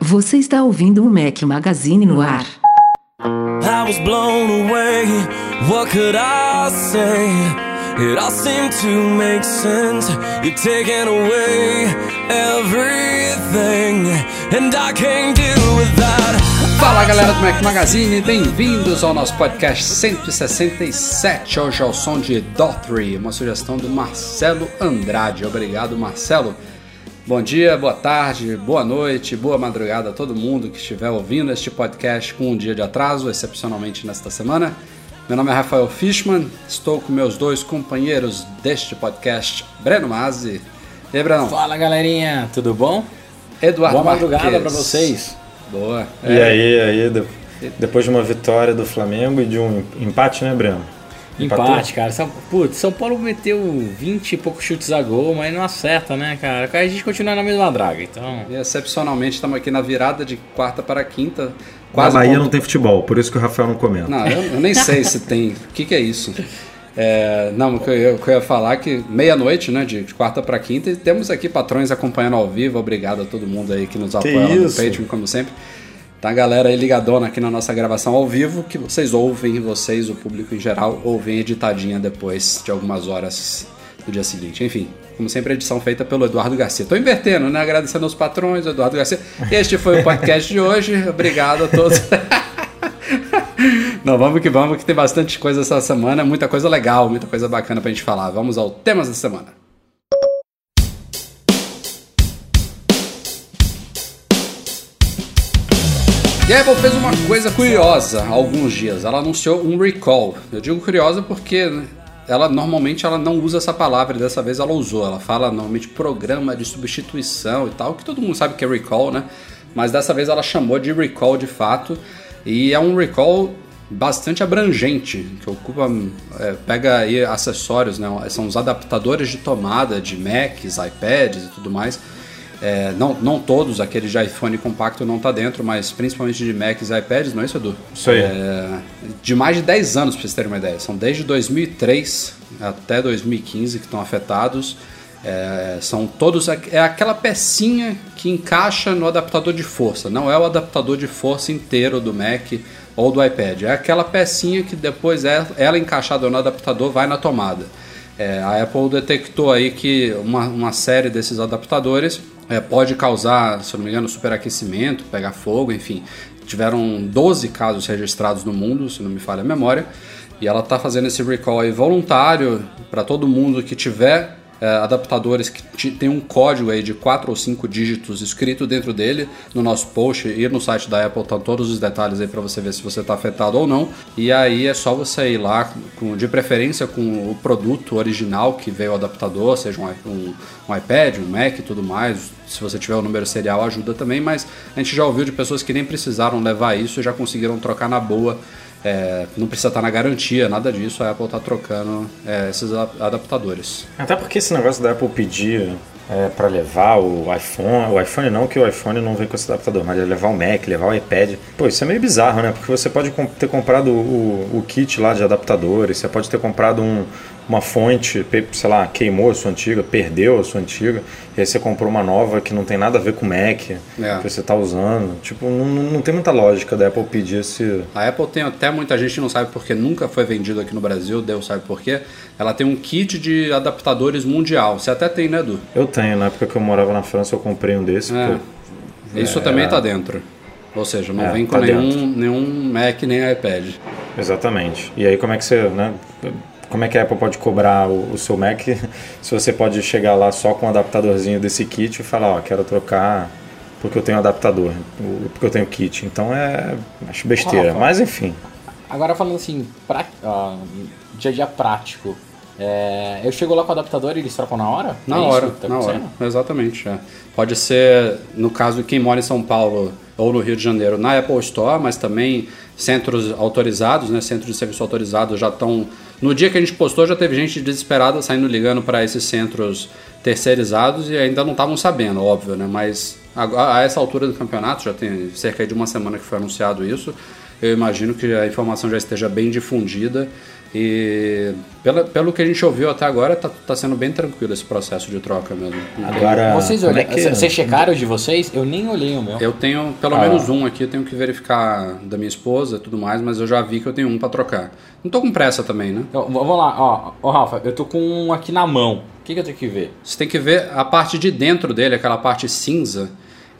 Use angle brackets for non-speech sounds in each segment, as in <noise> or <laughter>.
Você está ouvindo o Mac Magazine no ar. I was blown away. What could I say? It all seemed to make sense. You're taking away everything, and I can't deal with that. Fala galera do Mac Magazine, bem-vindos ao nosso podcast 167. Hoje é o som de Daughtry, uma sugestão do Marcelo Andrade. Obrigado, Marcelo. Bom dia, boa tarde, boa noite, boa madrugada a todo mundo que estiver ouvindo este podcast com um dia de atraso, excepcionalmente nesta semana. Meu nome é Rafael Fishman, estou com meus dois companheiros deste podcast, Breno Mazzi. E aí, Breno? Fala galerinha, tudo bom? Eduardo Boa madrugada para vocês. Boa. E É, aí, aí, de- depois de uma vitória do Flamengo e de um empate, né, Breno? Empatou? Empate, cara. São, putz, São Paulo meteu 20 e poucos chutes a gol, mas não acerta, né, cara? A gente continua na mesma draga, então. E excepcionalmente estamos aqui na virada de quarta para quinta. Na Quase Bahia ponto- não tem futebol, por isso que o Rafael não comenta. Não, eu, eu nem sei se tem. O que, que é isso? É, não, o que eu, que eu ia falar é que meia-noite, né, de quarta para quinta, e temos aqui patrões acompanhando ao vivo. Obrigado a todo mundo aí que nos apoia lá no? Patreon, como sempre. Tá a galera aí ligadona aqui na nossa gravação ao vivo, que vocês ouvem, vocês, o público em geral, ouvem editadinha depois de algumas horas do dia seguinte. Enfim, como sempre, a edição feita pelo Eduardo Garcia. Tô invertendo, né? Agradecendo aos patrões, Eduardo Garcia. Este foi o podcast de hoje. Obrigado a todos. <laughs> Não, vamos que vamos, que tem bastante coisa essa semana, muita coisa legal, muita coisa bacana pra gente falar. Vamos ao temas da semana. E a Apple fez uma coisa curiosa há alguns dias. Ela anunciou um recall. Eu digo curiosa porque né, ela normalmente ela não usa essa palavra dessa vez ela usou. Ela fala normalmente programa de substituição e tal, que todo mundo sabe que é recall, né? Mas dessa vez ela chamou de recall de fato. E é um recall bastante abrangente, que ocupa, é, pega aí acessórios, né? São os adaptadores de tomada de Macs, iPads e tudo mais. É, não, não todos, aqueles de iPhone compacto não tá dentro, mas principalmente de Macs e iPads, não é isso, Edu? Isso aí. É, de mais de 10 anos, pra vocês terem uma ideia. São desde 2003 até 2015 que estão afetados. É, são todos. É aquela pecinha que encaixa no adaptador de força. Não é o adaptador de força inteiro do Mac ou do iPad. É aquela pecinha que depois é, ela encaixada no adaptador vai na tomada. É, a Apple detectou aí que uma, uma série desses adaptadores é, pode causar, se eu não me engano, superaquecimento, pegar fogo, enfim. Tiveram 12 casos registrados no mundo, se não me falha a memória. E ela está fazendo esse recall voluntário para todo mundo que tiver adaptadores que tem um código aí de 4 ou 5 dígitos escrito dentro dele. No nosso post e no site da Apple estão todos os detalhes aí para você ver se você está afetado ou não. E aí é só você ir lá, com, de preferência com o produto original que veio o adaptador, seja um, um, um iPad, um Mac e tudo mais. Se você tiver o número serial ajuda também, mas a gente já ouviu de pessoas que nem precisaram levar isso e já conseguiram trocar na boa. É, não precisa estar na garantia, nada disso. A Apple está trocando é, esses adaptadores. Até porque esse negócio da Apple pedir é, para levar o iPhone, o iPhone não, que o iPhone não vem com esse adaptador, mas levar o Mac, levar o iPad. Pô, isso é meio bizarro, né? Porque você pode ter comprado o, o kit lá de adaptadores, você pode ter comprado um- uma fonte, sei lá, queimou a sua antiga, perdeu a sua antiga, e aí você comprou uma nova que não tem nada a ver com o Mac É. que você está usando. Tipo, não, não tem muita lógica da Apple pedir esse. A Apple tem até muita gente que não sabe porque nunca foi vendido aqui no Brasil, Deus sabe por quê. Ela tem um kit de adaptadores mundial. Você até tem, né, Edu? Eu tenho, na época que eu morava na França, eu comprei um desse. É. pô, Isso também tá dentro. Ou seja, não É, vem com tá nenhum, dentro. nenhum Mac nem iPad. Exatamente. E aí como é que você, né? Como é que a Apple pode cobrar o, o seu Mac <laughs> se você pode chegar lá só com um adaptadorzinho desse kit e falar, ó, quero trocar porque eu tenho adaptador, porque eu tenho kit. Então é acho besteira. Rafa. Mas enfim. Agora falando assim, pra, ó, dia a dia prático. É, eu chego lá com o adaptador e eles trocam na hora? Na É hora, que tá na hora. Exatamente. é. Pode ser, no caso de quem mora em São Paulo ou no Rio de Janeiro, na Apple Store, mas também centros autorizados, né, centros de serviço autorizados já estão No dia que a gente postou, já teve gente desesperada saindo ligando para esses centros terceirizados e ainda não estavam sabendo, óbvio, né? Mas a, a essa altura do campeonato, já tem cerca de uma semana que foi anunciado isso, eu imagino que a informação já esteja bem difundida e pela, pelo que a gente ouviu até agora, tá, tá sendo bem tranquilo esse processo de troca mesmo. Agora, Vocês é olharam, que- vocês checaram o de vocês? Eu nem olhei o meu. Eu tenho pelo Ah. menos um aqui, eu tenho que verificar da minha esposa e tudo mais, mas eu já vi que eu tenho um para trocar. Não tô com pressa também, né? Então, vamos lá, ó, ó, Rafa, eu tô com um aqui na mão. O que, que eu tenho que ver? Você tem que ver a parte de dentro dele, aquela parte cinza,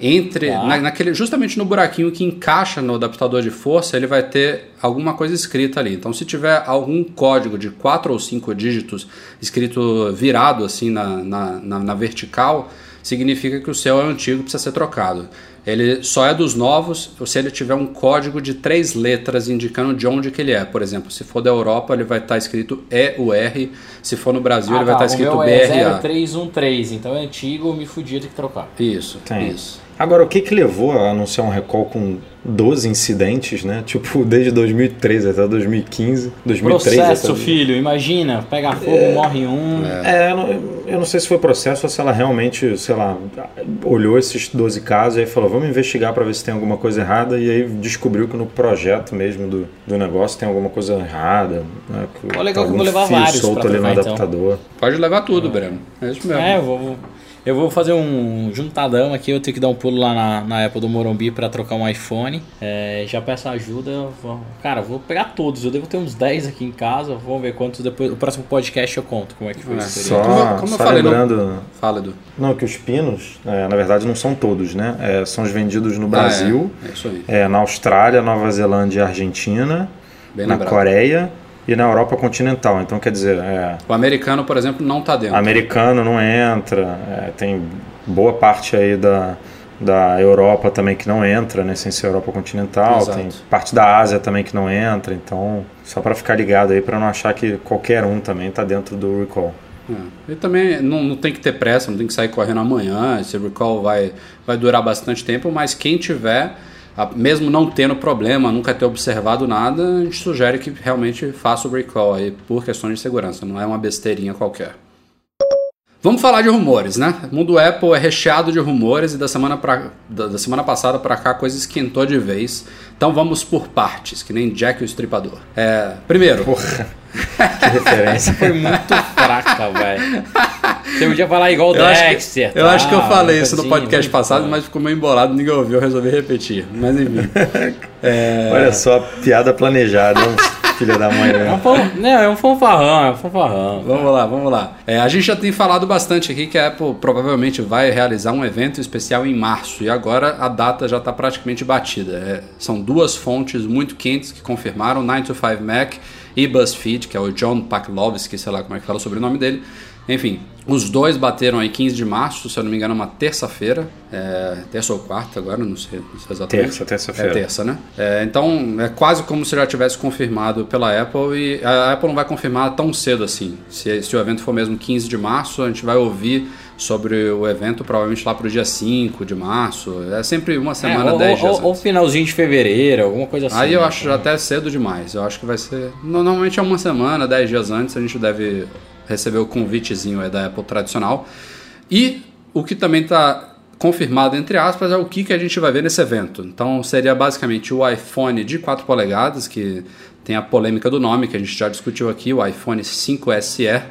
entre Tá. na- naquele justamente no buraquinho que encaixa no adaptador de força, ele vai ter alguma coisa escrita ali. Então, se tiver algum código de quatro ou cinco dígitos escrito virado assim na, na, na- na vertical, significa que o seu é antigo e precisa ser trocado. Ele só é dos novos se ele tiver um código de três letras indicando de onde que ele é. Por exemplo, se for da Europa, ele vai estar escrito EUR. Se for no Brasil, ele vai estar tá, o escrito meu é BRA. 0313, então é antigo, me fudi, eu tenho que trocar. Isso, Tem. isso. Agora, o que que levou a anunciar um recall com 12 incidentes, né? Tipo, <laughs> desde 2013 até 2015. 2003 Processo, até... filho, imagina, pega fogo, morre um. É, eu não, eu não sei se foi processo ou se ela realmente, sei lá, olhou esses 12 casos e aí falou, vamos investigar para ver se tem alguma coisa errada e aí descobriu que no projeto mesmo do, do negócio tem alguma coisa errada. Né? Que Pô, legal que eu algum vou levar fio vários solto ali no então. adaptador. Pode levar tudo, Breno. É isso mesmo. É, eu vou, eu vou fazer um juntadão aqui, eu tenho que dar um pulo lá na, na Apple do Morumbi pra trocar um iPhone. É, já peço ajuda. eu vou- cara, eu vou pegar todos, eu devo ter uns 10 aqui em casa, vamos ver quantos depois. O próximo podcast eu conto como é que foi É, isso. Só, Como eu- como eu só falei, não- lembrando, Fala, Edu. não, que os pinos, é, na verdade, não são todos, né? É, são os vendidos no Brasil, Ah, é. É isso aí. é, na Austrália, Nova Zelândia e Argentina, Bem na lembrado. Coreia e na Europa continental. Então, quer dizer, é, O americano, por exemplo, não tá dentro. americano não entra, é, tem boa parte aí da, da Europa também que não entra, né, sem ser Europa continental, Exato. tem parte da Ásia também que não entra, então só para ficar ligado aí para não achar que qualquer um também tá dentro do recall. É. E também não, não tem que ter pressa, não tem que sair correndo amanhã. Esse recall vai, vai durar bastante tempo, mas quem tiver, mesmo não tendo problema, nunca ter observado nada, a gente sugere que realmente faça o recall aí por questões de segurança, não é uma besteirinha qualquer. Vamos falar de rumores, né? O mundo Apple é recheado de rumores e da semana, pra, da, da semana passada pra cá a coisa esquentou de vez. Então vamos por partes, que nem Jack o Estripador. É, primeiro, Porra, que referência. Foi muito fraca, velho. <laughs> Você podia falar igual o Eu acho, que, eu acho que eu falei isso no coisinha, podcast muito passado, mas ficou meio embolado, ninguém ouviu, eu resolvi repetir. Mas enfim. É, <laughs> Olha só, piada planejada, filho da mãe. É um, Né? fan- não, é um fanfarrão, é um fanfarrão. Vamos lá, vamos lá. É, a gente já tem falado bastante aqui que a Apple provavelmente vai realizar um evento especial em março e agora a data já está praticamente batida. É, são duas fontes muito quentes que confirmaram, 9to5Mac e BuzzFeed, que é o John Paklovsky, sei lá como é que fala o sobrenome dele. Enfim, os dois bateram aí 15 de março, se eu não me engano, uma terça-feira. É, terça ou quarta agora, não sei, não sei exatamente. Terça, terça-feira. É terça, né? É, então é quase como se já tivesse confirmado pela Apple e a Apple não vai confirmar tão cedo assim. Se, se o evento for mesmo 15 de março, a gente vai ouvir sobre o evento provavelmente lá pro dia 5 de março. É sempre uma semana, é, ou, 10 dias. ou, ou finalzinho de fevereiro, alguma coisa assim. Aí eu né? acho já até cedo demais. Eu acho que vai ser. Normalmente é uma semana, 10 dias antes, a gente deve receber o convitezinho aí da Apple tradicional. E o que também está confirmado, entre aspas, é o que, que a gente vai ver nesse evento. Então seria basicamente o iPhone de 4 polegadas, que tem a polêmica do nome, que a gente já discutiu aqui, o iPhone 5SE.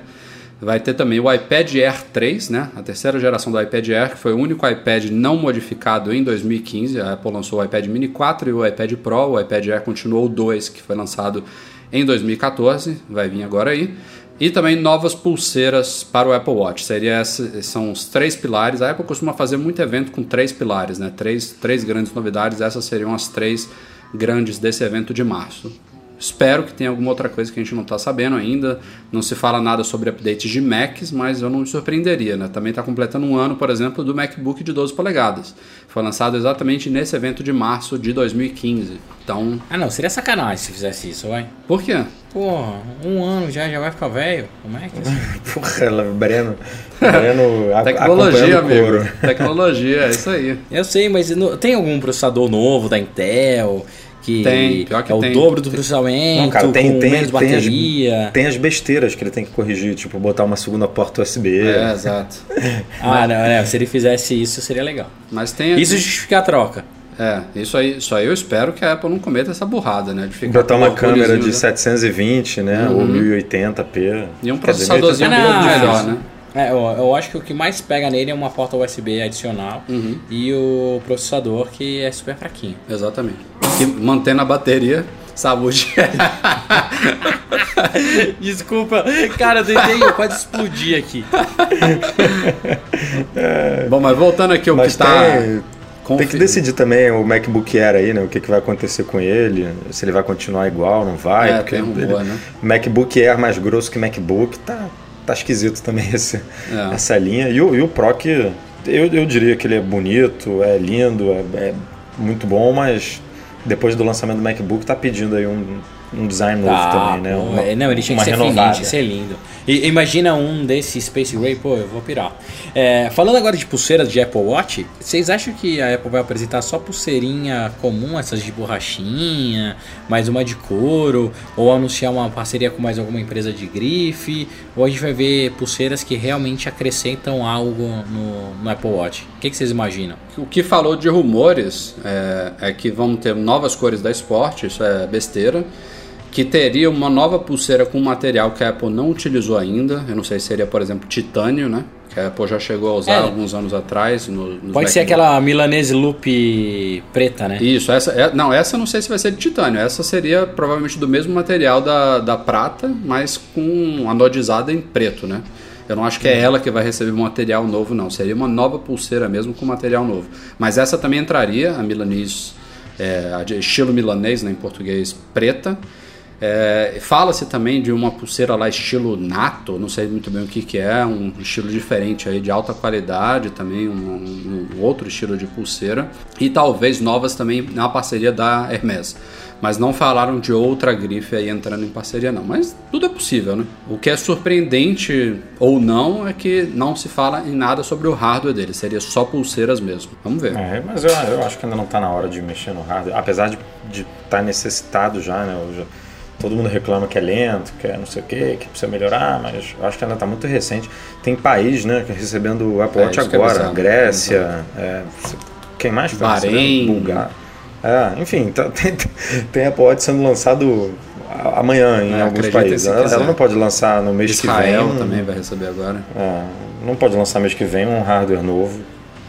Vai ter também o iPad Air 3, né? a terceira geração do iPad Air, que foi o único iPad não modificado em 2015. A Apple lançou o iPad Mini 4 e o iPad Pro. O iPad Air continuou o 2, que foi lançado em 2014, vai vir agora aí. E também novas pulseiras para o Apple Watch. Seria essa, são os três pilares. A Apple costuma fazer muito evento com três pilares, né? Três, três grandes novidades. Essas seriam as três grandes desse evento de março. Espero que tenha alguma outra coisa que a gente não está sabendo ainda. Não se fala nada sobre updates de Macs, mas eu não me surpreenderia. Né? Também está completando um ano, por exemplo, do MacBook de 12 polegadas. Foi lançado exatamente nesse evento de março de 2015. Então, Ah, não, seria sacanagem se fizesse isso, vai. por quê? Porra, um ano já, já vai ficar velho? Como é que é assim? <laughs> Porra, Breno, Breno a- Tecnologia, amigo. couro. Tecnologia, é isso aí. Eu sei, mas tem algum processador novo da Intel Que Tem, pior que é o tem. dobro do processamento, Não, cara, tem, com tem, menos tem, bateria. as, tem as besteiras que ele tem que corrigir, tipo botar uma segunda porta USB. É, exato. Ah, não, né? Se ele fizesse isso, seria legal. Mas tem. Isso justifica a troca. É, isso aí, isso aí eu espero que a Apple não cometa essa burrada, né? De ficar Botar com uma câmera de né? 720, né? Ou 1080p. E um processadorzinho um 1080p pouco é melhor, né? É, eu, eu acho que o que mais pega nele é uma porta USB adicional Uhum. e o processador que é super fraquinho. Exatamente. Que mantendo a bateria, saúde. <laughs> Desculpa, cara, eu tentei, eu quase explodir aqui. <laughs> Bom, mas voltando aqui ao Mas que tá. tem, tem que decidir também o MacBook Air aí, né? O que, que vai acontecer com ele, se ele vai continuar igual, não vai. É, porque ele- né? MacBook Air mais grosso que MacBook, tá, tá esquisito também <laughs> esse, É. essa linha. E o, e o Pro que eu, eu diria que ele é bonito, é lindo, é, é muito bom, mas depois do lançamento do MacBook tá pedindo aí um, um design novo Ah, também, né? Uma- é, não, ele tinha que ser renovada. tinha que ser lindo. E, imagina um desse Space Gray, pô, eu vou pirar. É, falando agora de pulseiras de Apple Watch, vocês acham que a Apple vai apresentar só pulseirinha comum, essas de borrachinha, mais uma de couro, ou anunciar uma parceria com mais alguma empresa de grife, ou a gente vai ver pulseiras que realmente acrescentam algo no, no Apple Watch? O que, que vocês imaginam? O que falou de rumores é, é que vão ter novas cores da Sport, isso é besteira. Que teria uma nova pulseira com material que a Apple não utilizou ainda. Eu não sei se seria, por exemplo, titânio, né? Que a Apple já chegou a usar É. alguns anos atrás. No, Pode ser aquela Milanese Loop preta, né? Isso, essa, é- não, essa eu não sei se vai ser de titânio. Essa seria provavelmente do mesmo material da, da prata, mas com anodizada em preto, né? Eu não acho que é ela que vai receber um material novo, não. Seria uma nova pulseira mesmo com material novo. Mas essa também entraria, a milanês, é, a estilo milanês, né, em português, preta. É, Fala-se também de uma pulseira lá estilo nato, não sei muito bem o que, que é, um estilo diferente aí de alta qualidade também, um, um- outro estilo de pulseira e talvez novas também na parceria da Hermes. Mas não falaram de outra grife aí entrando em parceria não, mas tudo é possível, né? O que é surpreendente ou não é que não se fala em nada sobre o hardware dele, seria só pulseiras mesmo. Vamos ver. É, mas eu, eu acho que ainda não está na hora de mexer no hardware, apesar de estar necessitado já, né? Eu já- todo mundo reclama que é lento, que é não sei o que, que precisa melhorar, mas acho que ainda está muito recente. Tem país, né, que é recebendo o Apple Watch que é agora. Grécia, é, quem mais que tá Bahrein. Bulgária. É, enfim, tá- <laughs> tem, tem Apple Watch sendo lançado amanhã em É, alguns países. se Ela, ela não pode lançar no mês que Israel vem. um- também vai receber agora. é, não pode lançar mês que vem um hardware novo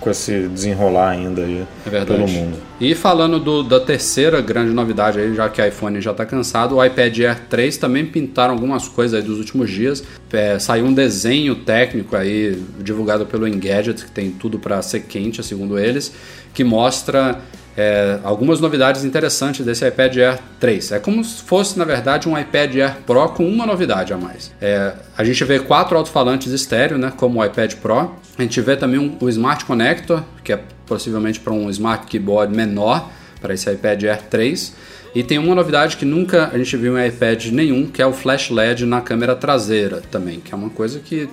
com esse desenrolar ainda aí É verdade. pelo mundo. E falando do- da terceira grande novidade aí, já que o iPhone já está cansado, o iPad Air 3 também pintaram algumas coisas aí dos últimos dias. É, saiu um desenho técnico aí divulgado pelo Engadget, que tem tudo para ser quente, segundo eles, que mostra é, algumas novidades interessantes desse iPad Air 3. É como se fosse, na verdade, um iPad Air Pro com uma novidade a mais. É, a gente vê quatro alto-falantes estéreo, né, como o iPad Pro. A gente vê também um, o Smart Connector, que é possivelmente para um Smart Keyboard menor, para esse iPad Air 3. E tem uma novidade que nunca a gente viu em iPad nenhum, que é o Flash LED na câmera traseira também, que é uma coisa que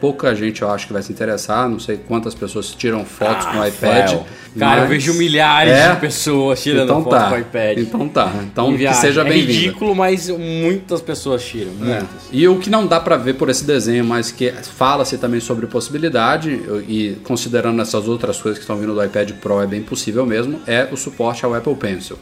pouca gente eu acho que vai se interessar, não sei quantas pessoas tiram fotos com o iPad. Rafael. Cara, eu vejo milhares É? de pessoas tirando então foto tá. com o iPad. Então tá. Então que seja É bem-vindo. ridículo, mas muitas pessoas tiram. É. E o que não dá para ver por esse desenho, mas que fala-se também sobre possibilidade, e considerando essas outras coisas que estão vindo do iPad Pro, é bem possível mesmo, é o suporte ao Apple Pencil.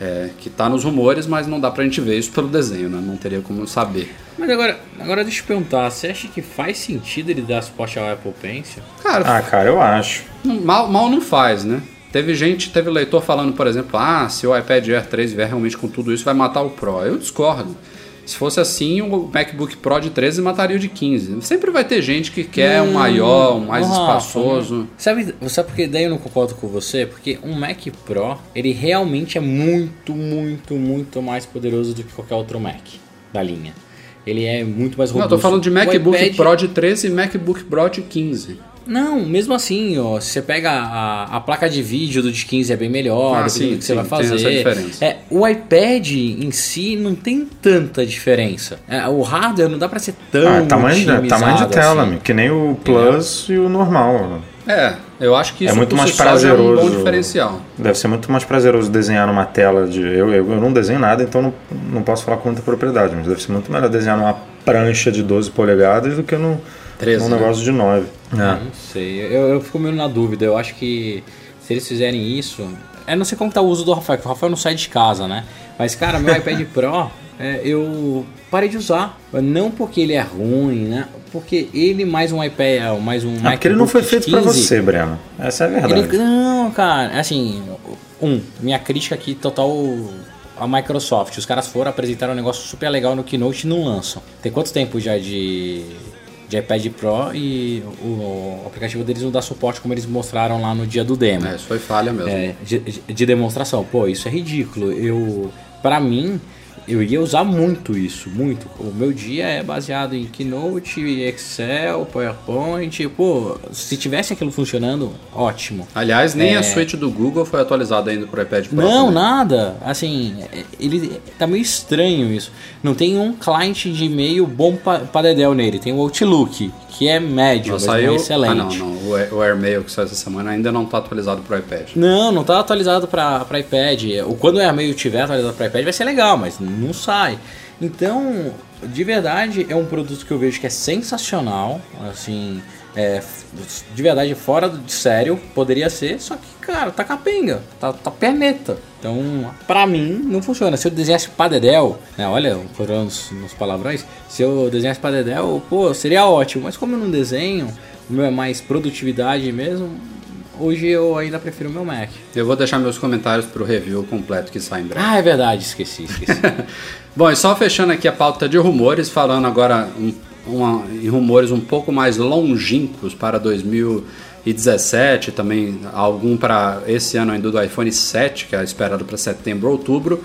É, que está nos rumores, mas não dá pra gente ver isso pelo desenho, né? Não teria como saber. Mas agora, agora deixa eu perguntar, você acha que faz sentido ele dar suporte ao Apple Pencil? Cara, Ah, cara, eu acho. mal, mal não faz, né? Teve gente, teve leitor falando, por exemplo, ah, se o iPad Air 3 vier realmente com tudo isso, vai matar o Pro. Eu discordo. Se fosse assim, o MacBook Pro de 13 mataria o de 15. Sempre vai ter gente que quer um maior, um mais Rafa, espaçoso. Sabe, sabe por que daí eu não concordo com você? Porque um Mac Pro, ele realmente é muito, muito, muito mais poderoso do que qualquer outro Mac da linha. Ele é muito mais Não, robusto. eu tô falando de MacBook iPad- Pro de 13 e MacBook Pro de 15. Não, mesmo assim, ó, se você pega a, a placa de vídeo do de 15 é bem melhor, Ah, sim, que você sim, vai tem fazer. essa diferença. É, o iPad em si não tem tanta diferença. É, o hardware não dá pra ser tão Ah, tamanho, de, tamanho de tela, assim. que nem o Plus e o normal. É, eu acho que É isso muito por mais já é um bom prazeroso. diferencial. Deve ser muito mais prazeroso desenhar numa tela de. Eu, eu, eu não desenho nada, então não, não posso falar com muita propriedade, mas deve ser muito melhor desenhar numa prancha de 12 polegadas do que num, 13, num né? negócio de 9. É. Não sei, eu, eu fico meio na dúvida. Eu acho que se eles fizerem isso. Eu não sei como tá o uso do Rafael, porque o Rafael não sai de casa, né? Mas, cara, meu iPad <laughs> Pro, é, eu parei de usar. Não porque ele é ruim, né? Porque ele mais um iPad, mais um É porque ele não foi feito pra 15, você, Breno. Essa é a verdade. Ele, não, cara, assim, um, minha crítica aqui total a Microsoft. Os caras foram apresentar um negócio super legal no Keynote e não lançam. Tem quanto tempo já de, de iPad Pro e o, o aplicativo deles não dá suporte como eles mostraram lá no dia do demo. É, isso foi falha mesmo. É, de, de demonstração. Pô, isso é ridículo. Eu, para mim, eu ia usar muito isso, muito. O meu dia é baseado em Keynote, Excel, PowerPoint. Pô, se tivesse aquilo funcionando, ótimo. Aliás, nem É. a suite do Google foi atualizada ainda pro iPad Pro. Não, também. nada. Assim, ele tá meio estranho isso. Não tem um cliente de e-mail bom pra dedéu nele. Tem o Outlook, que é médio, Não mas saiu. não é excelente. Ah, não, não. O, Air- o AirMail que saiu essa semana ainda não está atualizado pro iPad. Não, não tá atualizado para iPad. Quando o AirMail tiver atualizado para iPad vai ser legal, mas não sai. Então, de verdade, é um produto que eu vejo que é sensacional, assim, é, de verdade fora de sério, poderia ser, só que, cara, tá capenga, tá, tá perneta. Então, pra mim, não funciona. Se eu desenhasse pra Dedel, né, olha, foram nos, nos palavrões, se eu desenhasse pra Dedel, pô, seria ótimo. Mas como eu não desenho, o meu é mais produtividade mesmo, Hoje eu ainda prefiro o meu Mac. Eu vou deixar meus comentários pro review completo que sai em breve. Ah, é verdade, esqueci, esqueci. <laughs> Bom, e só fechando aqui a pauta de rumores, falando agora um- uma- em rumores um pouco mais longínquos para 2017, também algum para esse ano ainda do iPhone 7, que é esperado para setembro ou outubro.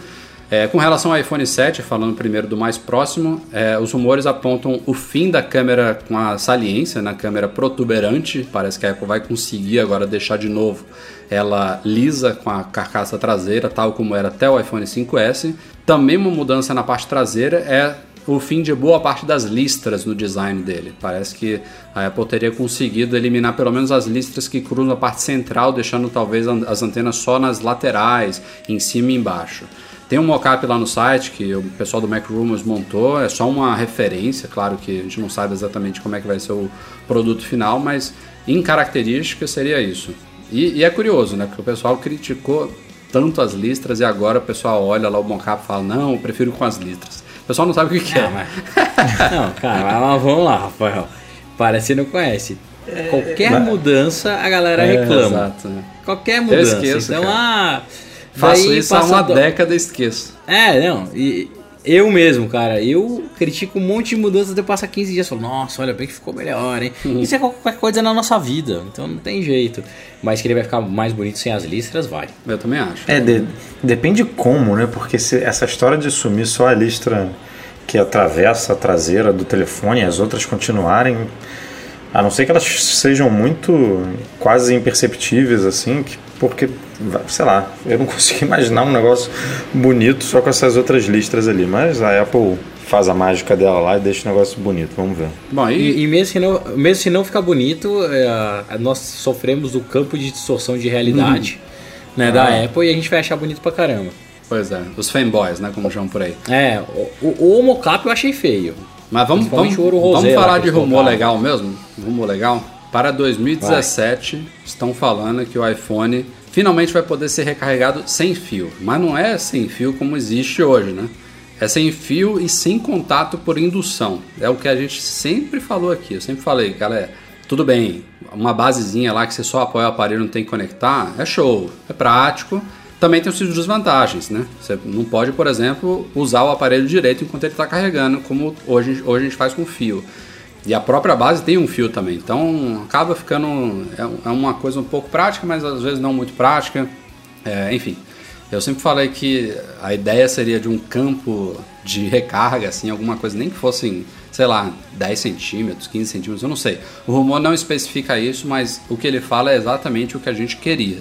É, com relação ao iPhone 7, falando primeiro do mais próximo, é, os rumores apontam o fim da câmera com a saliência na câmera protuberante. Parece que a Apple vai conseguir agora deixar de novo ela lisa com a carcaça traseira, tal como era até o iPhone 5S. Também uma mudança na parte traseira é o fim de boa parte das listras no design dele. Parece que a Apple teria conseguido eliminar pelo menos as listras que cruzam a parte central, deixando talvez as antenas só nas laterais, em cima e embaixo. Tem um mockup lá no site que o pessoal do Mac Rumors montou, é só uma referência, claro que a gente não sabe exatamente como é que vai ser o produto final, mas em características seria isso. E, e é curioso, né? Porque o pessoal criticou tanto as listras e agora o pessoal olha lá o mockup e fala, não, eu prefiro com as listras. O pessoal não sabe o que, que é. Mas- Não, cara, mas vamos lá, Rafael. Parece que não conhece. Qualquer Mas- mudança a galera É, reclama. exato, né? Qualquer mudança. esqueço, então, cara. ah. Faço isso há uma do- década e esqueço. É, não. E eu mesmo, cara, eu critico um monte de mudanças depois passa 15 dias. Falo, nossa, olha bem que ficou melhor, hein? Uhum. Isso é qualquer coisa na nossa vida, então não tem jeito. Mas que ele vai ficar mais bonito sem as listras, vai. Eu também acho. É, de- depende como, né? Porque se essa história de sumir só a listra que atravessa a traseira do telefone e as outras continuarem, a não ser que elas sejam muito quase imperceptíveis, assim, que- porque, sei lá, eu não <laughs> consigo imaginar um negócio bonito só com essas outras listras ali. Mas a Apple faz a mágica dela lá e deixa o negócio bonito, vamos ver. Bom, e, E, mesmo, se não, mesmo se não ficar bonito, é, nós sofremos do campo de distorção de realidade né, da Ah. Apple e a gente vai achar bonito pra caramba. pois é, os fanboys, né? Como chamam por aí. É, o, o, o mocap eu achei feio. Mas vamos, vamos, o vamos falar de rumor legal mesmo? Rumor legal? Para 2017, estão falando que o iPhone finalmente vai poder ser recarregado sem fio. Mas não é sem fio como existe hoje, né? É sem fio e sem contato por indução. É o que a gente sempre falou aqui. Eu sempre falei, galera, tudo bem, uma basezinha lá que você só apoia o aparelho e não tem que conectar, é show, é prático. Também tem as suas desvantagens, né? Você não pode, por exemplo, usar o aparelho direito enquanto ele está carregando, como hoje, hoje a gente faz com fio. E a própria base tem um fio também, então acaba ficando. É, é uma coisa um pouco prática, mas às vezes não muito prática. É, enfim, eu sempre falei que a ideia seria de um campo de recarga, assim, alguma coisa, nem que fossem, sei lá, 10 centímetros, 15 centímetros, eu não sei. O rumor não especifica isso, mas o que ele fala é exatamente o que a gente queria.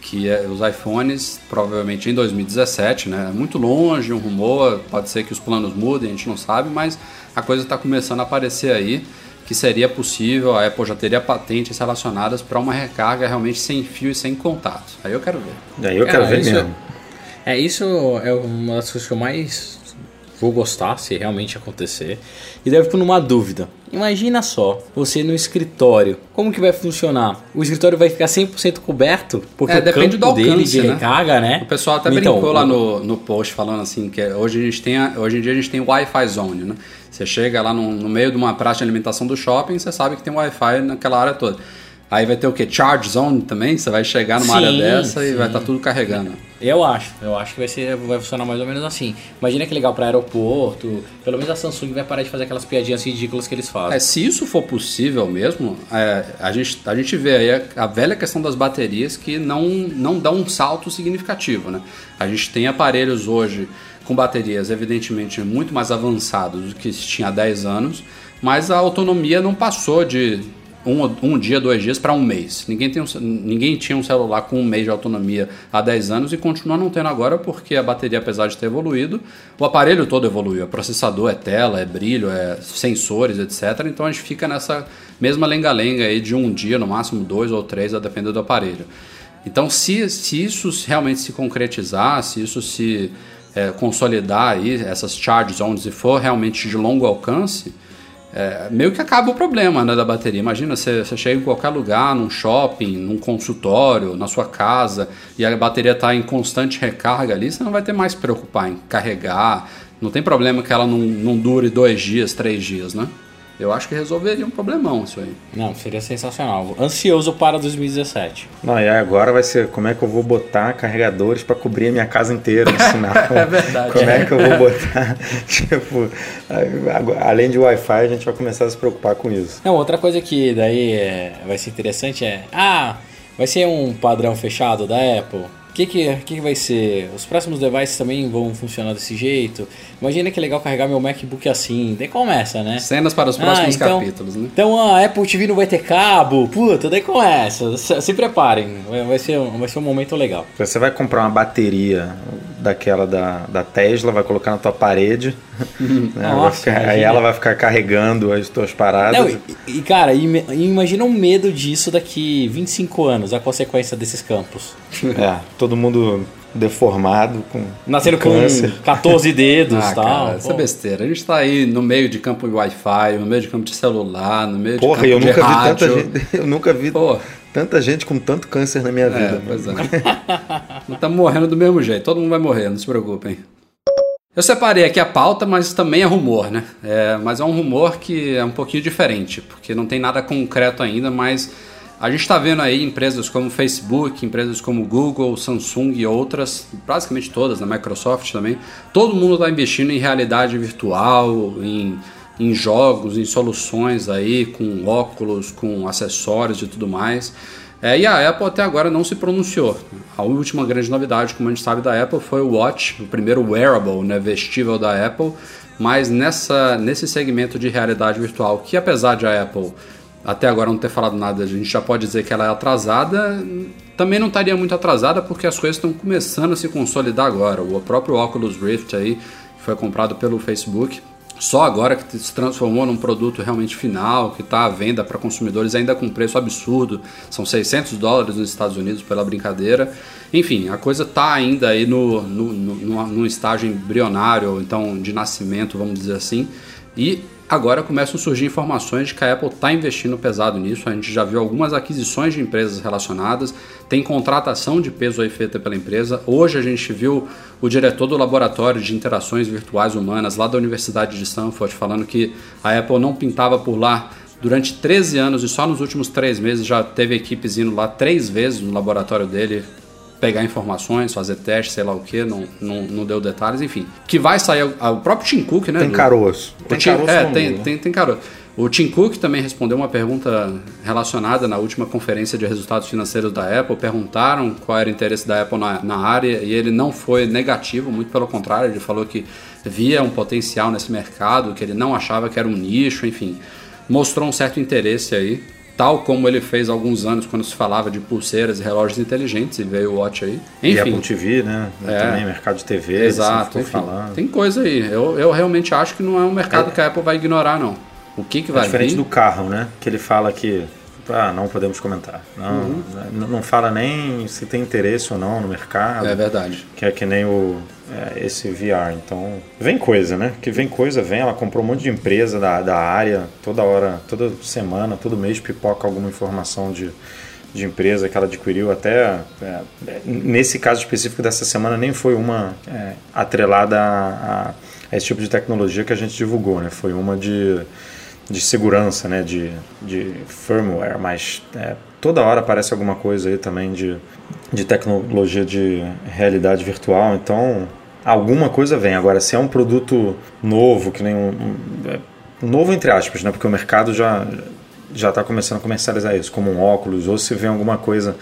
Que é os iPhones, provavelmente em 2017, né? Muito longe, um rumor, pode ser que os planos mudem, a gente não sabe, mas a coisa está começando a aparecer aí que seria possível, a Apple já teria patentes relacionadas para uma recarga realmente sem fio e sem contato. Aí eu quero ver. Aí eu quero ver isso, mesmo. É, isso é uma das coisas que eu mais vou gostar se realmente acontecer. E deve por uma dúvida. Imagina só, você no escritório, como que vai funcionar? O escritório vai ficar 100% coberto? Porque É, depende do dele alcance, de né? recarga, né? O pessoal até Então, brincou lá no, no post falando assim que hoje, a gente tem a- hoje em dia a gente tem Wi-Fi Zone, né? Você chega lá no, no meio de uma praça de alimentação do shopping, você sabe que tem Wi-Fi naquela área toda. Aí vai ter o que? Charge Zone também? Você vai chegar numa área Sim, dessa e sim. vai estar tudo carregando. Eu acho, eu acho que vai, ser, vai funcionar mais ou menos assim. Imagina que legal para aeroporto. Pelo menos a Samsung vai parar de fazer aquelas piadinhas ridículas que eles fazem. É, se isso for possível mesmo, é, a, gente, a gente vê aí a, a velha questão das baterias que não, não dá um salto significativo. Né? A gente tem aparelhos hoje com baterias evidentemente muito mais avançados do que se tinha há 10 anos, mas a autonomia não passou de um, um dia, dois dias para um mês. Ninguém, tem um, ninguém tinha um celular com um mês de autonomia há 10 anos e continua não tendo agora porque a bateria, apesar de ter evoluído, o aparelho todo evoluiu. É processador, é tela, é brilho, é sensores, etc. Então a gente fica nessa mesma lenga-lenga aí de um dia, no máximo dois ou três, a depender do aparelho. Então, se, se isso realmente se concretizar, se isso se é, consolidar aí, essas charge zones, e for realmente de longo alcance, é, meio que acaba o problema né, da bateria. Imagina, você, você chega em qualquer lugar, num shopping, num consultório, na sua casa, e a bateria está em constante recarga ali, você não vai ter mais se preocupar em carregar. Não tem problema que ela não, não dure dois dias, três dias, né? Eu acho que resolveria um problemão isso aí. Não, seria sensacional. Ansioso para 2017. Não, e agora vai ser como é que eu vou botar carregadores para cobrir a minha casa inteira no sinal. <laughs> É verdade. Como é que eu vou botar? <laughs> tipo, além de Wi-Fi, a gente vai começar a se preocupar com isso. Não, outra coisa que daí é- vai ser interessante é. Ah, vai ser um padrão fechado da Apple. O que, que, que que vai ser? Os próximos devices também vão funcionar desse jeito? Imagina que legal carregar meu MacBook assim. Daí começa, né? Cenas para os Ah, próximos então- capítulos, né? Então a Apple TV não vai ter cabo. Puta, daí começa. Se, se preparem. Vai, vai ser, um- vai ser um momento legal. Você vai comprar uma bateria daquela da, da Tesla, vai colocar na tua parede, <laughs> né? Nossa, ficar- aí ela vai ficar carregando as tuas paradas. Não, e, e, cara, imagina o medo disso daqui 25 anos, a consequência desses campos. <laughs> É, todo mundo deformado com Nasceram com câncer. 14 <laughs> dedos Ah, e tal. cara, isso é besteira. A gente tá aí no meio de campo de Wi-Fi, no meio de campo de celular, no meio Porra, de eu campo de nunca vi rádio. tanta gente, eu nunca vi Pô. Tanta gente com tanto câncer na minha É, vida. pois é. Não estamos morrendo do mesmo jeito. Todo mundo vai morrer, não se preocupem. Eu separei aqui a pauta, mas também é rumor, né? É, mas é um rumor que é um pouquinho diferente, porque não tem nada concreto ainda, mas a gente está vendo aí empresas como Facebook, empresas como Google, Samsung e outras, basicamente todas, na Microsoft também, todo mundo está investindo em realidade virtual, em, em jogos, em soluções aí, com óculos, com acessórios e tudo mais. É, e a Apple até agora não se pronunciou. A última grande novidade, como a gente sabe, da Apple foi o Watch, o primeiro wearable, né, vestível da Apple, mas nessa, nesse segmento de realidade virtual, que apesar de a Apple até agora não ter falado nada, a gente já pode dizer que ela é atrasada, também não estaria muito atrasada porque as coisas estão começando a se consolidar agora. O próprio Oculus Rift aí, que foi comprado pelo Facebook, só agora que se transformou num produto realmente final, que está à venda para consumidores ainda com preço absurdo, são 600 dólares nos Estados Unidos pela brincadeira. Enfim, a coisa está ainda aí no, no, no, estágio embrionário, ou então de nascimento, vamos dizer assim, e agora começam a surgir informações de que a Apple está investindo pesado nisso. A gente já viu algumas aquisições de empresas relacionadas, tem contratação de peso aí feita pela empresa. Hoje a gente viu o diretor do laboratório de interações virtuais humanas lá da Universidade de Stanford falando que a Apple não pintava por lá durante 13 anos e só nos últimos três meses já teve equipes indo lá três vezes no laboratório dele pegar informações, fazer testes, sei lá o que, não, não, não deu detalhes, enfim. Que vai sair o, próprio Tim Cook, né? Tem do- caroço. Tem Tim- caroço é, no tem, tem, tem caroço. O Tim Cook também respondeu uma pergunta relacionada na última conferência de resultados financeiros da Apple. Perguntaram qual era o interesse da Apple na, na área e ele não foi negativo, muito pelo contrário, ele falou que via um potencial nesse mercado, que ele não achava que era um nicho, enfim. Mostrou um certo interesse aí, tal como ele fez há alguns anos quando se falava de pulseiras e relógios inteligentes e veio o Watch aí. E Enfim, Apple TV, né? É. Também mercado de TV. Exato, sempre enfim, falando. tem coisa aí. Eu, eu realmente acho que não é um mercado que a Apple vai ignorar, não. O que, que É vai diferente vir? do carro, né? Que ele fala que ah, não podemos comentar. Não, Uhum. não, fala nem se tem interesse ou não no mercado. É verdade. Que é que nem o, é, esse VR. Então, vem coisa, né? Que vem coisa, vem. Ela comprou um monte de empresa da, da área. Toda hora, toda semana, todo mês pipoca alguma informação de, de empresa que ela adquiriu. Até é, nesse caso específico dessa semana, nem foi uma é, atrelada a, a- a esse tipo de tecnologia que a gente divulgou, né? Foi uma de, de segurança, né? De, de firmware, mas é, toda hora aparece alguma coisa aí também de, de tecnologia de realidade virtual. Então, alguma coisa vem. Agora, se é um produto novo, que nem um, um- é, novo entre aspas, né? Porque o mercado já já está começando a comercializar isso, como um óculos, ou se vem alguma coisa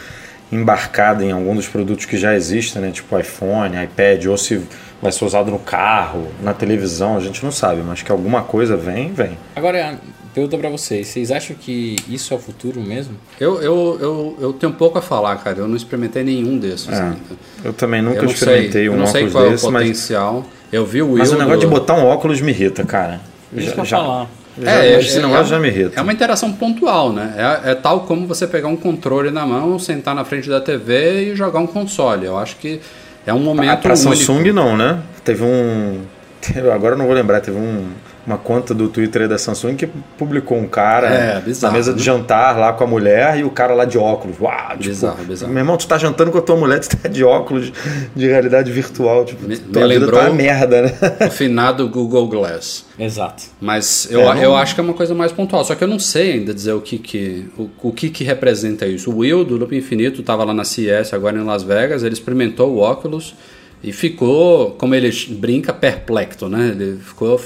embarcada em algum dos produtos que já existem, né? Tipo iPhone, iPad, ou se vai ser usado no carro, na televisão, a gente não sabe, mas que alguma coisa vem, vem. Agora, pergunta pra vocês, vocês acham que isso é o futuro mesmo? Eu, eu, eu, eu tenho pouco a falar, cara. Eu não experimentei nenhum desses É, ainda. eu também nunca Eu não experimentei sei, eu um não sei óculos qual desse, é o mas, potencial. Eu vi o Will. mas o negócio do- de botar um óculos me irrita, cara. Isso eu ia falar. Já, esse negócio já me irrita. É uma interação pontual, né? É, é tal como você pegar um controle na mão, sentar na frente da TV e jogar um console. Eu acho que é um momento Ah, pra. Samsung não, né? Teve um. <laughs> Agora eu não vou lembrar, teve um, uma conta do Twitter da Samsung que publicou um cara É, bizarro, na mesa de né? jantar lá com a mulher e o cara lá de óculos. Uau, tipo, Bizarro, bizarro. Meu irmão, tu tá jantando com a tua mulher, tu tá de óculos de realidade virtual. Tipo, Me- tua me vida lembrou- tá uma merda, né? O finado Google Glass. Exato. Mas eu, É, não- eu acho que é uma coisa mais pontual. Só que eu não sei ainda dizer o que que, o, o que, que representa isso. O Will, do Loop Infinito, estava lá na CES, agora em Las Vegas. Ele experimentou o óculos e ficou, como ele brinca, perplexo, né? Ele ficou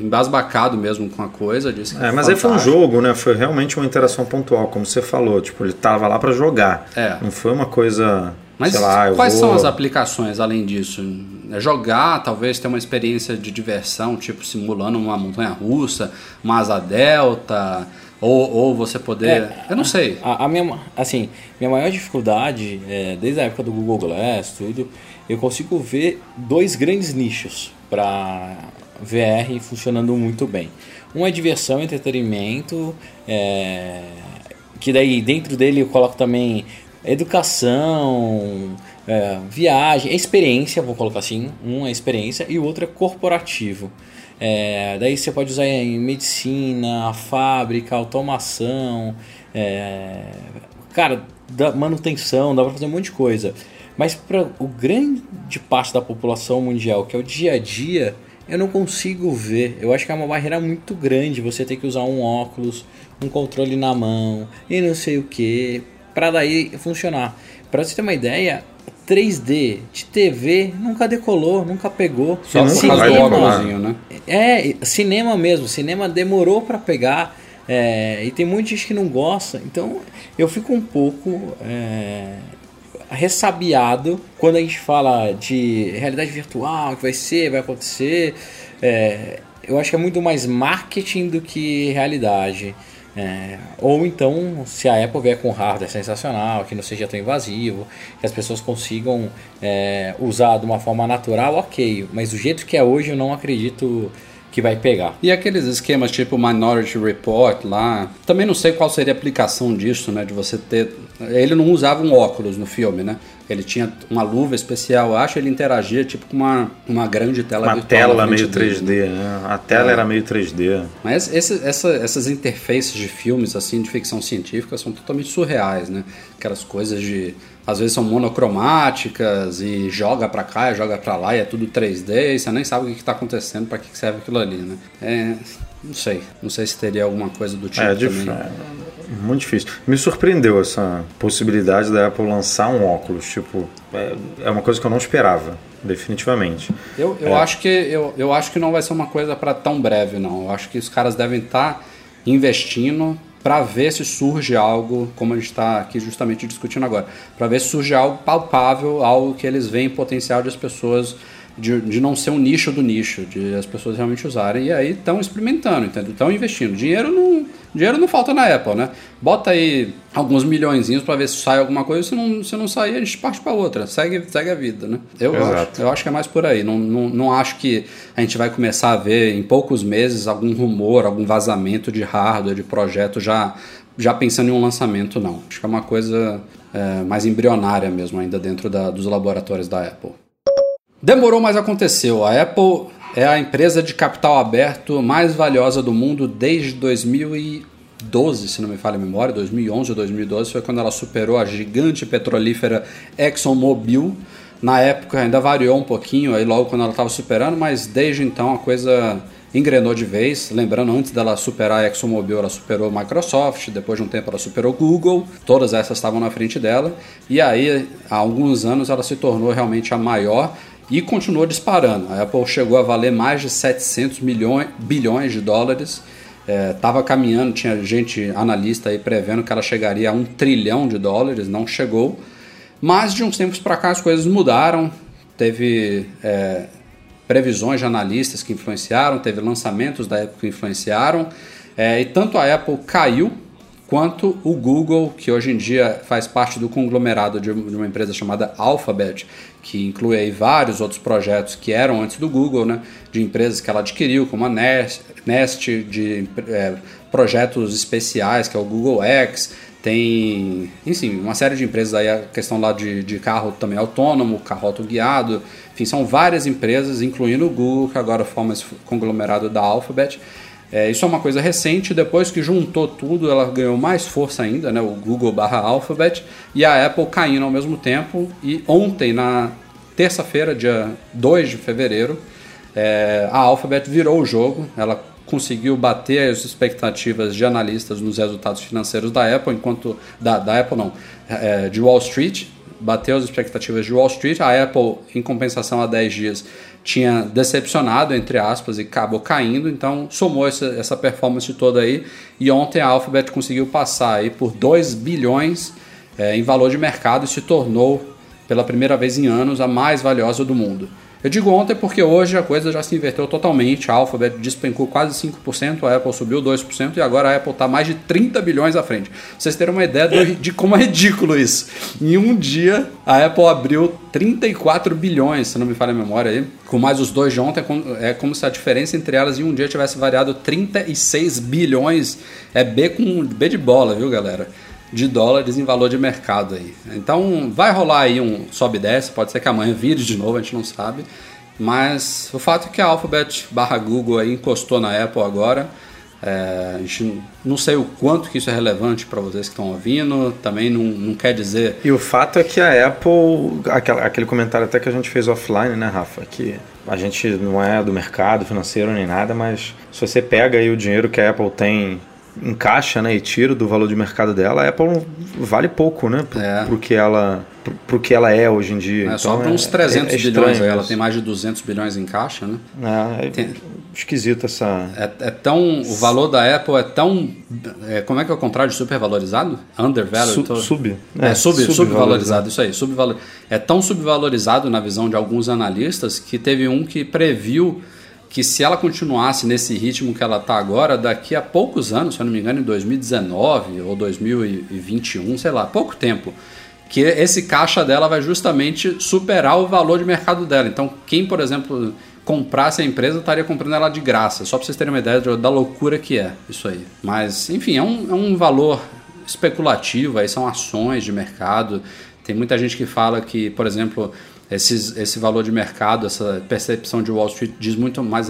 embasbacado mesmo com a coisa. Disse que É, mas aí foi um jogo, né? Foi realmente uma interação pontual, como você falou. Tipo, ele tava lá pra jogar. É. Não foi uma coisa. Mas sei lá, eu quais vou... são as aplicações além disso? É jogar, talvez ter uma experiência de diversão, tipo simulando uma montanha russa, uma asa delta, ou, ou você poder. É, eu não sei. A, a minha, assim, minha maior dificuldade, é, desde a época do Google Glass, tudo, eu consigo ver dois grandes nichos para VR funcionando muito bem. Um é diversão, entretenimento, é, que daí dentro dele eu coloco também educação, é, viagem, experiência, vou colocar assim, um é experiência e o outro é corporativo. É, daí você pode usar em medicina, fábrica, automação, é, cara, da manutenção, dá para fazer um monte de coisa. Mas para o grande parte da população mundial, que é o dia a dia, eu não consigo ver. Eu acho que é uma barreira muito grande você ter que usar um óculos, um controle na mão e não sei o que, para daí funcionar. Para você ter uma ideia, 3D de TV nunca decolou, nunca pegou. Só decolar. óculosinho, né? É, cinema mesmo. Cinema demorou para pegar. é, e tem muita gente que não gosta. Então eu fico um pouco é, ressabiado quando a gente fala de realidade virtual, que vai ser, vai acontecer. É, eu acho que é muito mais marketing do que realidade. É, ou então, se a Apple vier com hardware sensacional, que não seja tão invasivo, que as pessoas consigam é, usar de uma forma natural, ok. Mas do jeito que é hoje, eu não acredito que vai pegar. E aqueles esquemas tipo Minority Report lá, também não sei qual seria a aplicação disso, né? De você ter. Ele não usava um óculos no filme, né? Ele tinha uma luva especial, acho, ele interagia tipo com uma, uma grande tela Uma virtual. na tela meio dele, 3D, né? A tela É. era meio 3D. Mas esse- essa- essas interfaces de filmes, assim, de ficção científica, são totalmente surreais, né? Aquelas coisas de. Às vezes são monocromáticas e joga pra cá, joga pra lá e é tudo 3D e você nem sabe o que, que tá acontecendo, pra que, que serve aquilo ali, né? É, não sei. Não sei se teria alguma coisa do tipo É, também. é, Muito difícil. Me surpreendeu essa possibilidade da Apple lançar um óculos. Tipo, é, é uma coisa que eu não esperava, definitivamente. Eu, eu, É. acho, que, eu, eu acho que não vai ser uma coisa para tão breve, não. Eu acho que os caras devem estar investindo para ver se surge algo, como a gente está aqui justamente discutindo agora, para ver se surge algo palpável, algo que eles veem potencial de as pessoas, de, de não ser um nicho do nicho, de as pessoas realmente usarem. E aí estão experimentando, entendeu? Estão investindo. Dinheiro não, dinheiro não falta na Apple, né? Bota aí alguns milhõezinhos para ver se sai alguma coisa, se não, se não sair, a gente parte para outra, segue, segue a vida, né? Eu Exato. acho, eu acho que é mais por aí. Não, não, não acho que a gente vai começar a ver em poucos meses algum rumor, algum vazamento de hardware, de projeto já, já pensando em um lançamento, não. Acho que é uma coisa é, mais embrionária mesmo, ainda dentro da- dos laboratórios da Apple. Demorou, mas aconteceu. A Apple é a empresa de capital aberto mais valiosa do mundo desde 2012, se não me falha a memória, 2011 ou 2012 foi quando ela superou a gigante petrolífera ExxonMobil. Na época ainda variou um pouquinho, aí logo quando ela estava superando, mas desde então a coisa engrenou de vez. Lembrando, antes dela superar a ExxonMobil, ela superou Microsoft, depois de um tempo ela superou Google, todas essas estavam na frente dela. E aí, há alguns anos, ela se tornou realmente a maior e continuou disparando. A Apple chegou a valer mais de 700 milhões, bilhões de dólares. Estava caminhando, tinha gente analista aí prevendo que ela chegaria a um trilhão de dólares, não chegou. Mas de uns tempos para cá as coisas mudaram. Teve é, previsões de analistas que influenciaram, teve lançamentos da Apple que influenciaram. É, e tanto a Apple caiu quanto o Google, que hoje em dia faz parte do conglomerado de uma empresa chamada Alphabet, que inclui aí vários outros projetos que eram antes do Google, né, de empresas que ela adquiriu, como a Nest, Nest de é, projetos especiais, que é o Google X, tem, enfim, uma série de empresas aí, a questão lá de, de carro também autônomo, carro autoguiado, enfim, são várias empresas, incluindo o Google, que agora forma esse conglomerado da Alphabet. É, isso é uma coisa recente, depois que juntou tudo, ela ganhou mais força ainda, né, o Google barra Alphabet, e a Apple caindo ao mesmo tempo, e ontem, na terça-feira, dia 2 de fevereiro, é, a Alphabet virou o jogo, ela conseguiu bater as expectativas de analistas nos resultados financeiros da Apple, enquanto da, da Apple não, é, de Wall Street, bateu as expectativas de Wall Street. A Apple, em compensação há 10 dias, tinha decepcionado, entre aspas, e acabou caindo, então somou essa, essa performance toda aí. E ontem a Alphabet conseguiu passar aí por 2 bilhões é, em valor de mercado e se tornou, pela primeira vez em anos, a mais valiosa do mundo. Eu digo ontem porque hoje a coisa já se inverteu totalmente. A Alphabet despencou quase 5%, a Apple subiu 2% e agora a Apple está mais de 30 bilhões à frente. Pra vocês terem uma ideia do- de como é ridículo isso. Em um dia, a Apple abriu 34 bilhões, se não me falha a memória aí. Com mais os dois de ontem, é como, é como se a diferença entre elas em um dia tivesse variado 36 bilhões. É B com B de bola, viu, galera? De dólares em valor de mercado aí. Então vai rolar aí um sobe e desce, pode ser que amanhã vire de novo, a gente não sabe. Mas o fato é que a Alphabet barra Google aí encostou na Apple agora. É, a gente não sei o quanto que isso é relevante para vocês que estão ouvindo, também não, não quer dizer. E o fato é que a Apple, aquela- aquele comentário até que a gente fez offline, né, Rafa? Que a gente não é do mercado financeiro nem nada, mas se você pega aí o dinheiro que a Apple tem em caixa, né, e tira do valor de mercado dela, a Apple vale pouco, né, pro, É. pro que ela, pro, pro que ela é hoje em dia. É, então, sobra uns é- 300 é bilhões estranho aí, ela tem mais de 200 bilhões em caixa, né? É, é Tem- esquisito essa. É, é tão. O valor da Apple é tão. é, como é que é o contrário de supervalorizado? Undervalued? Su- Tô- sub. É, sub, subvalorizado. subvalorizado, isso aí. Subvalor... É tão subvalorizado na visão de alguns analistas que teve um que previu que se ela continuasse nesse ritmo que ela está agora, daqui a poucos anos, se eu não me engano, em 2019 ou 2021, sei lá, pouco tempo, que esse caixa dela vai justamente superar o valor de mercado dela. Então, quem, por exemplo, comprasse a empresa estaria comprando ela de graça, só para vocês terem uma ideia da loucura que é isso aí. Mas, enfim, é um, é um valor especulativo, aí são ações de mercado. Tem muita gente que fala que, por exemplo, esses, esse valor de mercado, essa percepção de Wall Street diz muito, mais,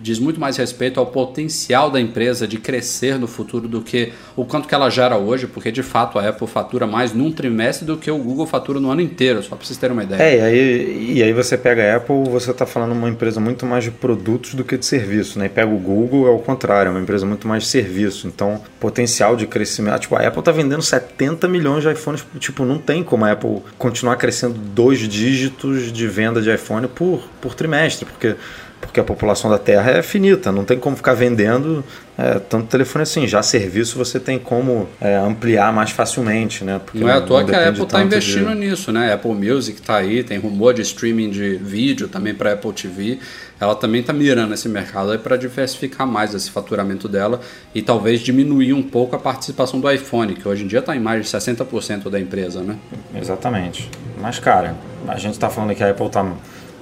diz muito mais respeito ao potencial da empresa de crescer no futuro do que o quanto que ela gera hoje, porque de fato a Apple fatura mais num trimestre do que o Google fatura no ano inteiro, só para vocês terem uma ideia. É, e aí, e aí você pega a Apple, você está falando uma empresa muito mais de produtos do que de serviço, né? E pega o Google, é o contrário, é uma empresa muito mais de serviço. Então, potencial de crescimento. Tipo, a Apple está vendendo 70 milhões de iPhones, tipo, não tem como a Apple continuar crescendo dois dígitos de venda de iPhone por, por trimestre, porque porque a população da Terra é finita, não tem como ficar vendendo é, tanto telefone assim. Já serviço você tem como é, ampliar mais facilmente, né? Porque não é à toa que a Apple está investindo de... nisso, né? Apple Music está aí, tem rumor de streaming de vídeo também para Apple TV. Ela também está mirando esse mercado para diversificar mais esse faturamento dela e talvez diminuir um pouco a participação do iPhone, que hoje em dia está em mais de 60% da empresa, né? Exatamente. Mas, cara, a gente está falando que a Apple está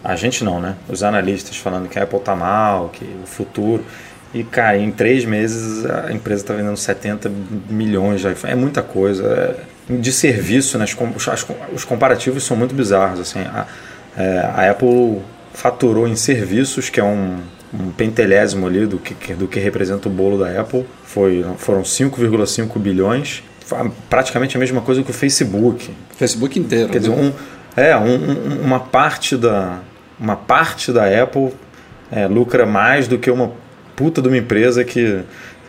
a gente não, né? Os analistas falando que a Apple tá mal, que o futuro. E, cara, em três meses a empresa está vendendo 70 milhões de iPhone. É muita coisa. É, de serviço, né? Os, os, comparativos são muito bizarros. Assim, a, é, a Apple faturou em serviços, que é um, um pentelésimo ali do que, do que representa o bolo da Apple. Foi, foram 5,5 bilhões. Praticamente a mesma coisa que o Facebook. Facebook inteiro. Quer né? dizer, um, é, um, uma parte da, uma parte da Apple é, lucra mais do que uma puta de uma empresa que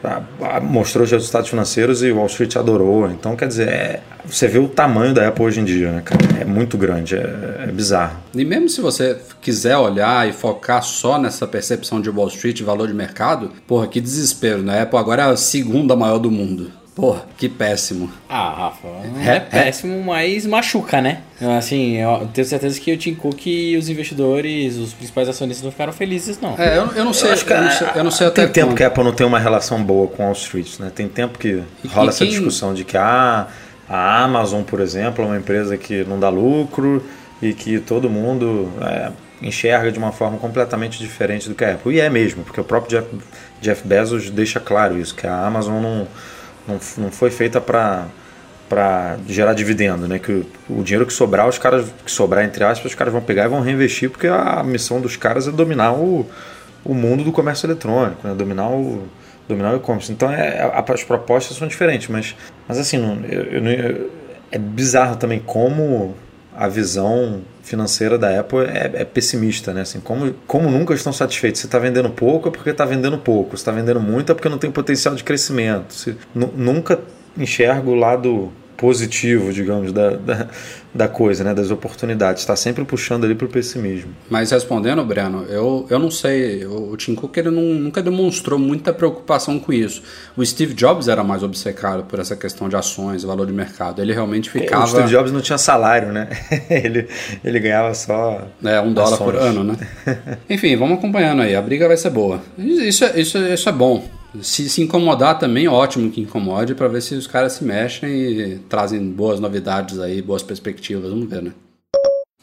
a, a, mostrou os resultados financeiros e o Wall Street adorou. Então, quer dizer, é, você vê o tamanho da Apple hoje em dia, né, cara? É muito grande, é, é, bizarro. E mesmo se você quiser olhar e focar só nessa percepção de Wall Street, valor de mercado, porra, que desespero, né? A Apple agora é a segunda maior do mundo. Porra, que péssimo. Ah, Rafa, é, é péssimo, é. mas machuca, né? Assim, eu tenho certeza que o Tim Cook e os investidores, os principais acionistas não ficaram felizes, não. É, eu, eu não sei, eu, acho que, eu não sei, eu não sei até Tem tempo que a Apple não tem uma relação boa com Wall Street, né? Tem tempo que rola essa discussão de que ah, a Amazon, por exemplo, é uma empresa que não dá lucro e que todo mundo é, enxerga de uma forma completamente diferente do que a Apple. E é mesmo, porque o próprio Jeff, Jeff Bezos deixa claro isso, que a Amazon não não, não foi feita para para gerar dividendo, né? Que o, o, dinheiro que sobrar, os caras que sobrar entre aspas, os caras vão pegar e vão reinvestir, porque a missão dos caras é dominar o, o mundo do comércio eletrônico, né? Dominar o dominar o e-commerce. Então é, a, as propostas são diferentes, mas mas assim, não, eu, eu, é bizarro também como a visão financeira da Apple é, é, pessimista, né? Assim, como, como nunca estão satisfeitos. Se está vendendo pouco é porque está vendendo pouco. Se está vendendo muito é porque não tem potencial de crescimento. Se, nunca enxergo o lado positivo, digamos, da, da, da coisa, né, das oportunidades. Está sempre puxando ali para o pessimismo. Mas respondendo, Breno, eu, eu não sei. O Tim Cook ele não, nunca demonstrou muita preocupação com isso. O Steve Jobs era mais obcecado por essa questão de ações, valor de mercado. Ele realmente ficava. O Steve Jobs não tinha salário, né? <laughs> ele, ele ganhava só. É, um dólar por ano, né? <laughs> Enfim, vamos acompanhando aí. A briga vai ser boa. Isso, é, isso, isso é bom. Se se incomodar também, ótimo que incomode, para ver se os caras se mexem e trazem boas novidades aí, boas perspectivas. Vamos ver, né?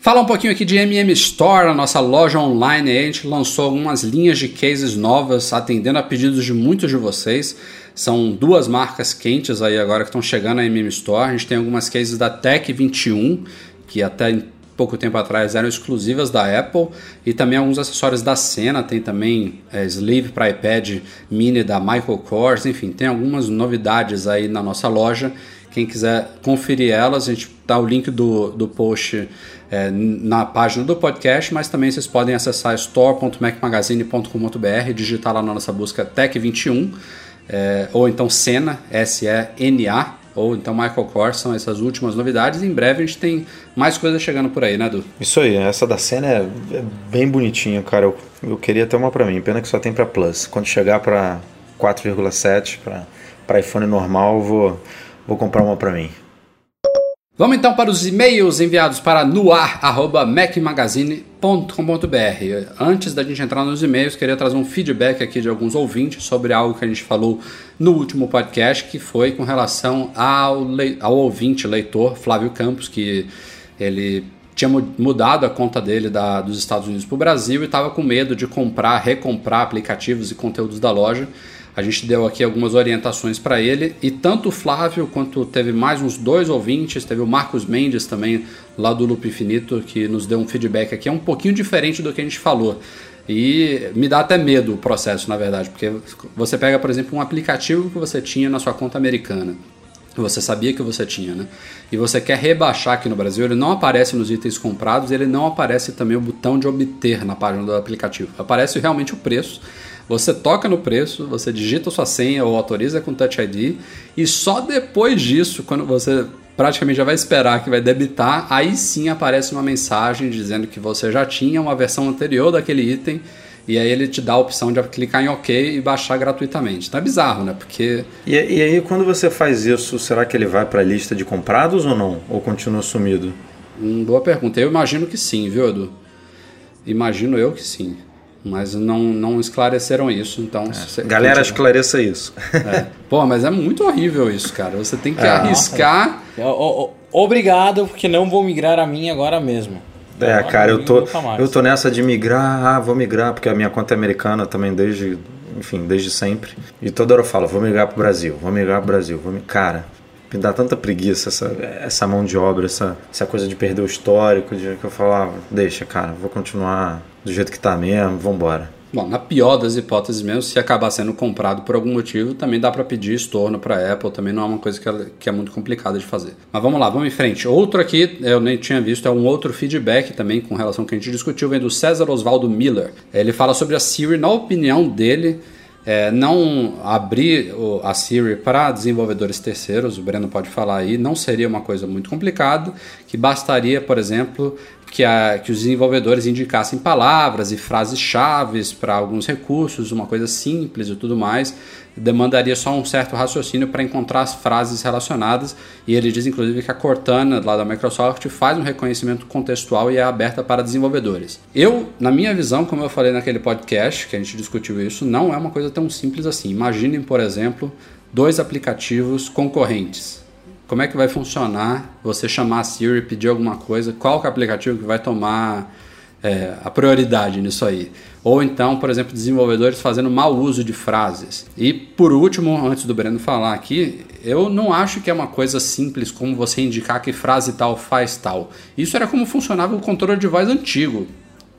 Falar um pouquinho aqui de MM Store, a nossa loja online. A gente lançou algumas linhas de cases novas, atendendo a pedidos de muitos de vocês. São duas marcas quentes aí agora que estão chegando na MM Store. A gente tem algumas cases da Tech 21, que até pouco tempo atrás eram exclusivas da Apple e também alguns acessórios da Sena, tem também é, sleeve para iPad mini da Michael Kors, enfim, tem algumas novidades aí na nossa loja. Quem quiser conferir elas, a gente dá o link do, do post é, na página do podcast, mas também vocês podem acessar store.macmagazine.com.br, digitar lá na nossa busca Tech21, é, ou então Sena, S-E-N-A, ou então Michael Kors, são essas últimas novidades. Em breve a gente tem mais coisas chegando por aí, né, Du? Isso aí, essa da cena é, é bem bonitinha, cara. Eu, eu queria ter uma para mim, pena que só tem para Plus. Quando chegar para 4,7 para iPhone normal, vou, vou comprar uma para mim. Vamos então para os e-mails enviados para noar.mecmagazine.com.br. Antes da gente entrar nos e-mails, queria trazer um feedback aqui de alguns ouvintes sobre algo que a gente falou no último podcast, que foi com relação ao, ao ouvinte leitor Flávio Campos, que ele tinha mudado a conta dele da, dos Estados Unidos para o Brasil e estava com medo de comprar, recomprar aplicativos e conteúdos da loja. A gente deu aqui algumas orientações para ele e tanto o Flávio quanto teve mais uns dois ouvintes, teve o Marcos Mendes também lá do Loop Infinito que nos deu um feedback aqui, é um pouquinho diferente do que a gente falou. E me dá até medo o processo, na verdade, porque você pega, por exemplo, um aplicativo que você tinha na sua conta americana você sabia que você tinha, né? E você quer rebaixar aqui no Brasil, ele não aparece nos itens comprados, ele não aparece também o botão de obter na página do aplicativo. Aparece realmente o preço. Você toca no preço, você digita sua senha ou autoriza com Touch ID e só depois disso, quando você praticamente já vai esperar que vai debitar, aí sim aparece uma mensagem dizendo que você já tinha uma versão anterior daquele item e aí ele te dá a opção de clicar em OK e baixar gratuitamente. Tá bizarro, né? Porque. E, e aí, quando você faz isso, será que ele vai para a lista de comprados ou não? Ou continua sumido? Hum, boa pergunta. Eu imagino que sim, viu, Edu? Imagino eu que sim. Mas não, não esclareceram isso, então... É. Galera, esclareça isso. É. Pô, mas é muito horrível isso, cara. Você tem que é. arriscar... Obrigado, porque não vou migrar a minha agora mesmo. É, cara, eu tô, eu tô nessa de migrar, ah, vou migrar, porque a minha conta é americana também desde, enfim, desde sempre. E toda hora eu falo, vou migrar pro Brasil, vou migrar pro Brasil, vou me... Cara, me dá tanta preguiça essa, essa mão de obra, essa, essa coisa de perder o histórico, de que eu falava, ah, deixa, cara, vou continuar do jeito que tá mesmo, vambora. Bom, na pior das hipóteses mesmo, se acabar sendo comprado por algum motivo, também dá para pedir estorno para a Apple, também não é uma coisa que é, que é muito complicada de fazer. Mas vamos lá, vamos em frente. Outro aqui, eu nem tinha visto, é um outro feedback também com relação ao que a gente discutiu, vem do César Osvaldo Miller. Ele fala sobre a Siri, na opinião dele, é, não abrir a Siri para desenvolvedores terceiros, o Breno pode falar aí, não seria uma coisa muito complicada, que bastaria, por exemplo, que, a, que os desenvolvedores indicassem palavras e frases-chave para alguns recursos, uma coisa simples e tudo mais, demandaria só um certo raciocínio para encontrar as frases relacionadas. E ele diz, inclusive, que a Cortana, lá da Microsoft, faz um reconhecimento contextual e é aberta para desenvolvedores. Eu, na minha visão, como eu falei naquele podcast que a gente discutiu isso, não é uma coisa tão simples assim. Imaginem, por exemplo, dois aplicativos concorrentes como é que vai funcionar você chamar a Siri, pedir alguma coisa, qual é o aplicativo que vai tomar é, a prioridade nisso aí. Ou então, por exemplo, desenvolvedores fazendo mau uso de frases. E por último, antes do Breno falar aqui, eu não acho que é uma coisa simples como você indicar que frase tal faz tal. Isso era como funcionava o controle de voz antigo.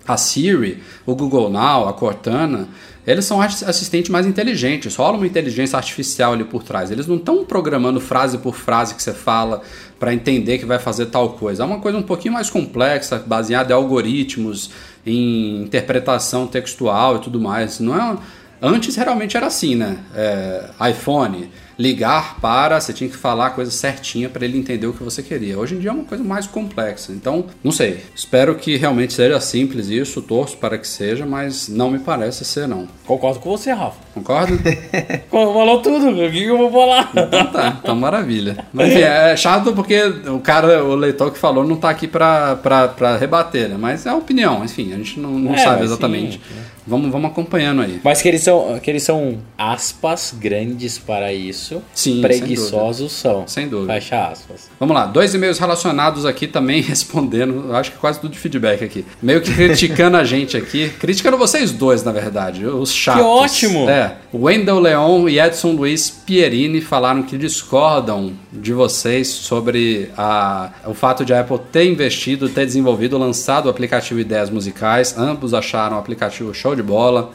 A Siri, o Google Now, a Cortana, eles são assistentes mais inteligentes, rola uma inteligência artificial ali por trás. Eles não estão programando frase por frase que você fala para entender que vai fazer tal coisa. É uma coisa um pouquinho mais complexa, baseada em algoritmos, em interpretação textual e tudo mais. Não é Antes realmente era assim, né? É, iPhone, ligar para, você tinha que falar a coisa certinha para ele entender o que você queria. Hoje em dia é uma coisa mais complexa. Então, não sei. Espero que realmente seja simples isso, torço para que seja, mas não me parece ser não. Concordo com você, Rafa. Concorda? <laughs> Falou tudo, o que eu vou falar? Então tá, então maravilha. Mas enfim, é chato porque o cara, o leitor que falou não tá aqui para rebater, né? Mas é a opinião, enfim, a gente não, não é, sabe exatamente. Sim, Vamos, vamos acompanhando aí. Mas que eles são, que eles são aspas grandes para isso. Sim, preguiçosos sem são. Sem dúvida. Fecha aspas. Vamos lá, dois e-mails relacionados aqui também <laughs> respondendo, acho que quase tudo de feedback aqui. Meio que criticando a <laughs> gente aqui, criticando vocês dois, na verdade, os chatos. Que ótimo! É, Wendell Leon e Edson Luiz Pierini falaram que discordam de vocês sobre a, o fato de a Apple ter investido, ter desenvolvido, lançado o aplicativo Ideias Musicais. Ambos acharam o aplicativo show de bola.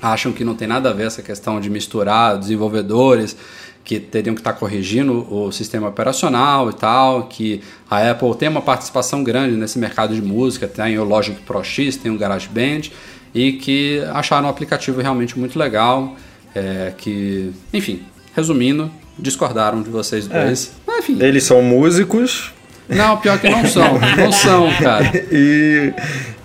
Acham que não tem nada a ver essa questão de misturar desenvolvedores que teriam que estar corrigindo o sistema operacional e tal, que a Apple tem uma participação grande nesse mercado de música, tem o Logic Pro X, tem o GarageBand, e que acharam o aplicativo realmente muito legal, é, que, enfim, resumindo, discordaram de vocês é. dois. É. Mas, enfim. Eles são músicos. Não, pior que não são. não são, cara. E,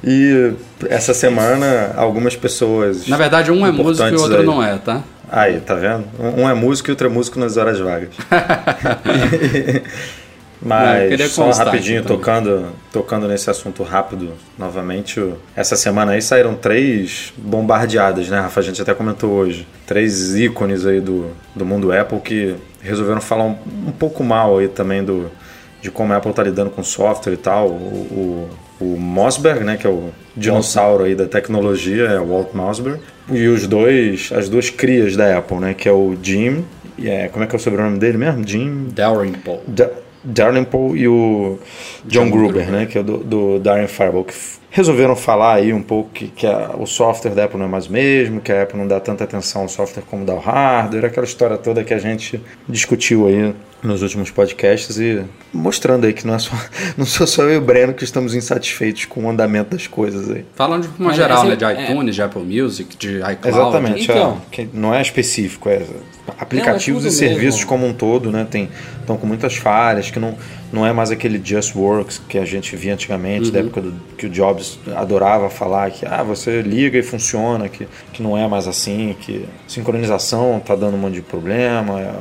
e essa semana algumas pessoas. Na verdade, um é músico e o outro aí. não é, tá? Aí, tá vendo? Um é músico e outro é músico nas horas vagas. <laughs> Mas não, só rapidinho tocando, tocando nesse assunto rápido novamente. Essa semana aí saíram três bombardeadas, né, Rafa? A gente até comentou hoje. Três ícones aí do, do mundo Apple que resolveram falar um, um pouco mal aí também do, de como a Apple tá lidando com software e tal. O, o o Mossberg, né, que é o dinossauro aí da tecnologia, é o Walt Mossberg, e os dois, as duas crias da Apple, né, que é o Jim, e é, como é que é o sobrenome dele mesmo? Jim Dalrymple. Da Dalrymple e o John, John Gruber, Gruber. né, que é do, do Darren Fireball, que resolveram falar aí um pouco que, que a- o software da Apple não é mais o mesmo, que a Apple não dá tanta atenção ao software como dá ao hardware, aquela história toda que a gente discutiu aí nos últimos podcasts e mostrando aí que não, é só, <laughs> não sou só eu e o Breno que estamos insatisfeitos com o andamento das coisas aí. Falando de uma Mas geral, né? De é- iTunes, de Apple Music, de iCloud. Exatamente, Então. é, que não é específico, é aplicativos Não, é e serviços mesmo. como um todo, né? Tem, estão com muitas falhas, que não, não é mais aquele Just Works que a gente via antigamente, Uhum. da época do, que o Jobs adorava falar que ah, você liga e funciona, que, que não é mais assim, que sincronização tá dando um monte de problema, é,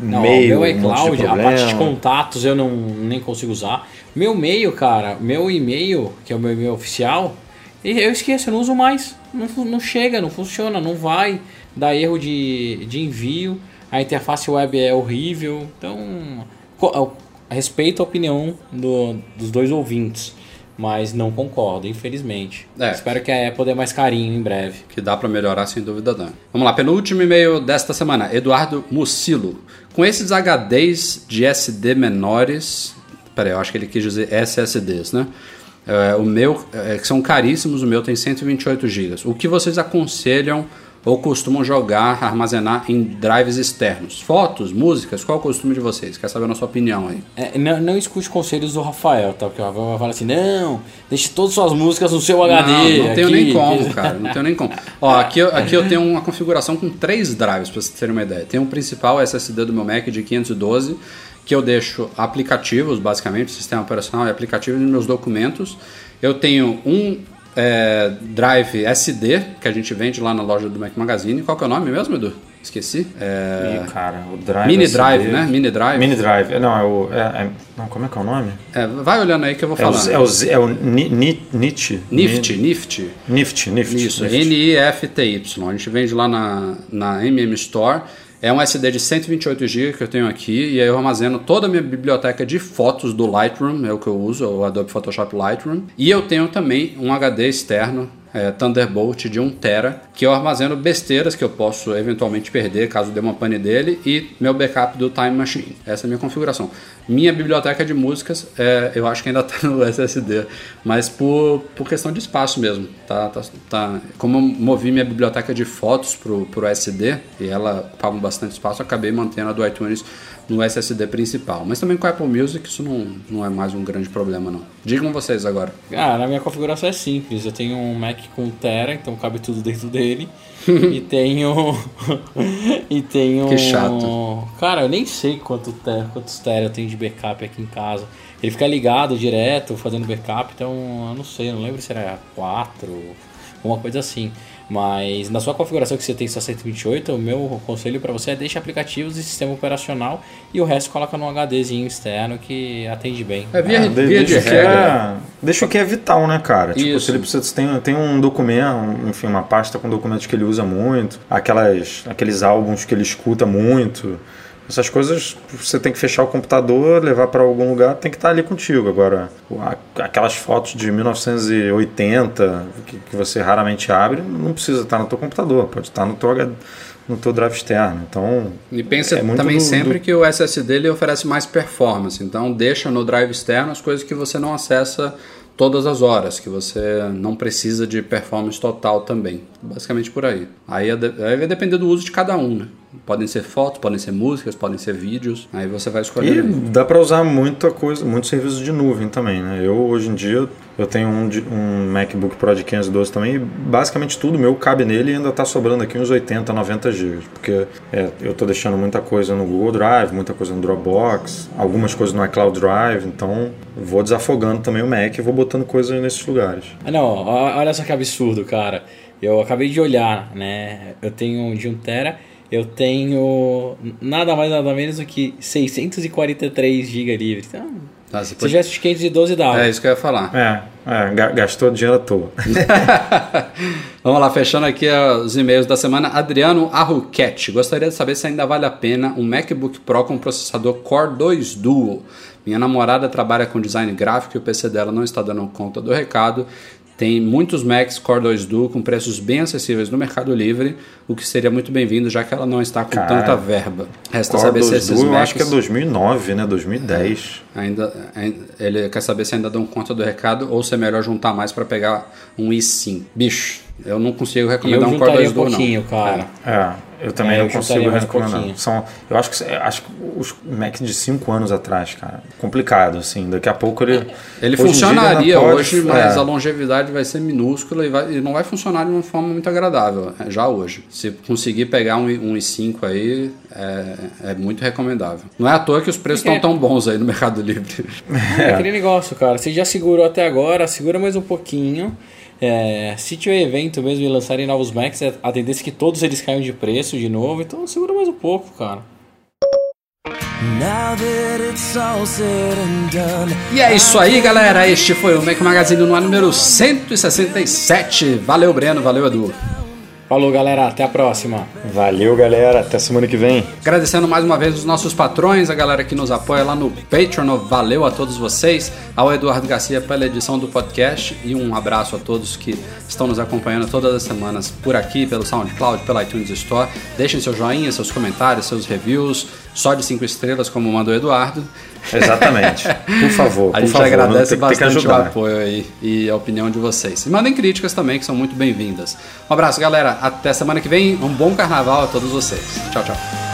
Não, e-mail, o meu um a parte de contatos eu não nem consigo usar. Meu e-mail, cara, meu e-mail, que é o meu e-mail oficial, eu esqueço, eu não uso mais. Não, não chega, não funciona, não vai. Dá erro de, de envio. A interface web é horrível. Então, respeito a opinião do- dos dois ouvintes. Mas não concordo, infelizmente. É. Espero que a Apple dê mais carinho em breve. que dá pra melhorar sem dúvida dá. Vamos lá, penúltimo e-mail desta semana, Eduardo Mucilo. Com esses HDs de SD menores, peraí, eu acho que ele quis dizer SSDs, né? É, o meu, é, que são caríssimos, o meu tem 128 GB. O que vocês aconselham ou costumam jogar, armazenar em drives externos? Fotos, músicas, qual é o costume de vocês? Quer saber a nossa opinião aí? É, não, não escute conselhos do Rafael, tá? Porque o Rafael vai falar assim: não, deixe todas suas músicas no seu HD. Não, não tenho aqui." nem como, cara. Não <laughs> tenho nem como. Ó, aqui, eu- aqui eu tenho uma configuração com três drives, pra vocês terem uma ideia. Tem um principal SSD do meu Mac de 512, que eu deixo aplicativos, basicamente, sistema operacional e aplicativos nos meus documentos. Eu tenho um é, drive SD, que a gente vende lá na loja do Mac Magazine. Qual que é o nome mesmo, Edu? Esqueci. É, Ih, cara, o Drive Mini SD. Drive, né? Mini Drive. Mini Drive, é, não, é o. é- é- não, como é que é o nome? É, vai olhando aí que eu vou É o, é o, é o Ni- Ni- NIT. Nifty, Nifty. Nifty, Nifty. Isso, Nifty. N-I-F-T-Y. A gente vende lá na, na MM Store. É um SD de 128 GB que eu tenho aqui e aí eu armazeno toda a minha biblioteca de fotos do Lightroom, é o que eu uso, o Adobe Photoshop Lightroom. E eu tenho também um HD externo, é, Thunderbolt de 1 tera, que eu armazeno besteiras que eu posso eventualmente perder caso dê uma pane dele e meu backup do Time Machine. Essa é a minha configuração. Minha biblioteca de músicas, é, eu acho que ainda está <laughs> no SSD, mas por, por questão de espaço mesmo. Tá, tá, tá. Como eu movi minha biblioteca de fotos pro, pro SD e ela ocupava bastante espaço, acabei mantendo a do iTunes no SSD principal. Mas também com a Apple Music isso não, não é mais um grande problema não. Digam vocês agora. Ah, na minha configuração é simples. Eu tenho um Mac com Tera, então cabe tudo dentro dele. <laughs> e tenho. <laughs> e tenho. Que chato. Cara, eu nem sei quanto tera, quantos Tera eu tenho de backup aqui em casa. Ele fica ligado direto, fazendo backup, então eu não sei, eu não lembro se era 4, alguma coisa assim. Mas na sua configuração que você tem só 128, o meu conselho para você é deixe aplicativos e sistema operacional e o resto coloca num HDzinho externo que atende bem. É via, Ah, de- via de deixa, o que regra. é, deixa o que é vital, né, cara? Tipo, Isso. se ele precisa tem, tem um documento, um- enfim, uma pasta com documentos que ele usa muito, aquelas, aqueles álbuns que ele escuta muito. Essas coisas você tem que fechar o computador, levar para algum lugar, tem que estar ali contigo. Agora, aquelas fotos de 1980 que, que você raramente abre, não precisa estar no teu computador, pode estar no teu, H- no teu drive externo. Então, E pensa É também do- sempre do- que o SSD ele oferece mais performance. Então deixa no drive externo as coisas que você não acessa todas as horas, que você não precisa de performance total também. Basicamente por aí. Aí, é de- aí vai depender do uso de cada um, né? Podem ser fotos, podem ser músicas, podem ser vídeos. Aí você vai E escolher. dá para usar muita coisa, muitos serviços de nuvem também, né? Eu hoje em dia eu tenho um, um MacBook Pro de 512 também, e basicamente tudo meu cabe nele e ainda tá sobrando aqui uns 80, 90 GB, porque é, eu tô deixando muita coisa no Google Drive, muita coisa no Dropbox, algumas coisas no iCloud Drive, então vou desafogando também o Mac e vou botando coisas nesses lugares. Ah, não, olha só que absurdo, cara. Eu acabei de olhar, né? Eu tenho de 1 tera, eu tenho nada mais nada menos do que 643 GB livres. Então, você Se pode- tivesse os 512 dava. É isso que eu ia falar. É, é, ga- gastou dinheiro à toa. <laughs> Vamos lá, fechando aqui ó, os e-mails da semana. Adriano Arruquete. Gostaria de saber se ainda vale a pena um MacBook Pro com processador Core 2 Duo. Minha namorada trabalha com design gráfico e o PC dela não está dando conta do recado. Tem muitos Macs Core 2 Duo com preços bem acessíveis no Mercado Livre, o que seria muito bem-vindo, já que ela não está com Cara, tanta verba. Resta Core saber se 2 esses Duo, eu Macs... acho que é 2009, né? 2010. Ainda, ainda- ele quer saber se ainda dão conta do recado ou se é melhor juntar mais para pegar um i5. Bicho, eu não consigo eu recomendar um Core juntaria 2 um Duo, pouquinho, não. cara. É, eu também É, não eu consigo um recomendar. pouquinho. São, eu acho que acho que os Mac de 5 anos atrás, cara, complicado assim. Daqui a pouco ele Ele hoje funcionaria pode- hoje, mas é. a longevidade vai ser minúscula e, vai- e não vai funcionar de uma forma muito agradável, é, já hoje. Se conseguir pegar um, um i5 aí, é, é muito recomendável. Não é à toa que os preços estão É. tão bons aí no Mercado Livre. É aquele negócio, cara. Você já segurou até agora, segura mais um pouquinho. É, se tiver evento mesmo e lançarem novos Macs, é a tendência é que todos eles caiam de preço de novo. Então segura mais um pouco, cara. Now that it's all said and done. E é isso aí, galera. Este foi o Mac Magazine no ar número 167. Valeu, Breno. Valeu, Edu. Falou, galera. Até a próxima. Valeu, galera. Até semana que vem. Agradecendo mais uma vez os nossos patrões, a galera que nos apoia lá no Patreon. Valeu a todos vocês, ao Eduardo Garcia pela edição do podcast e um abraço a todos que estão nos acompanhando todas as semanas por aqui, pelo SoundCloud, pela iTunes Store. Deixem seu joinha, seus comentários, seus reviews, só de cinco estrelas, como manda o Eduardo. Exatamente. <laughs> Por favor, A por gente favor, agradece tem, tem bastante o ajudar. apoio aí e a opinião de vocês. E mandem críticas também, que são muito bem-vindas. Um abraço, galera. Até semana que vem. Um bom carnaval a todos vocês. Tchau, tchau.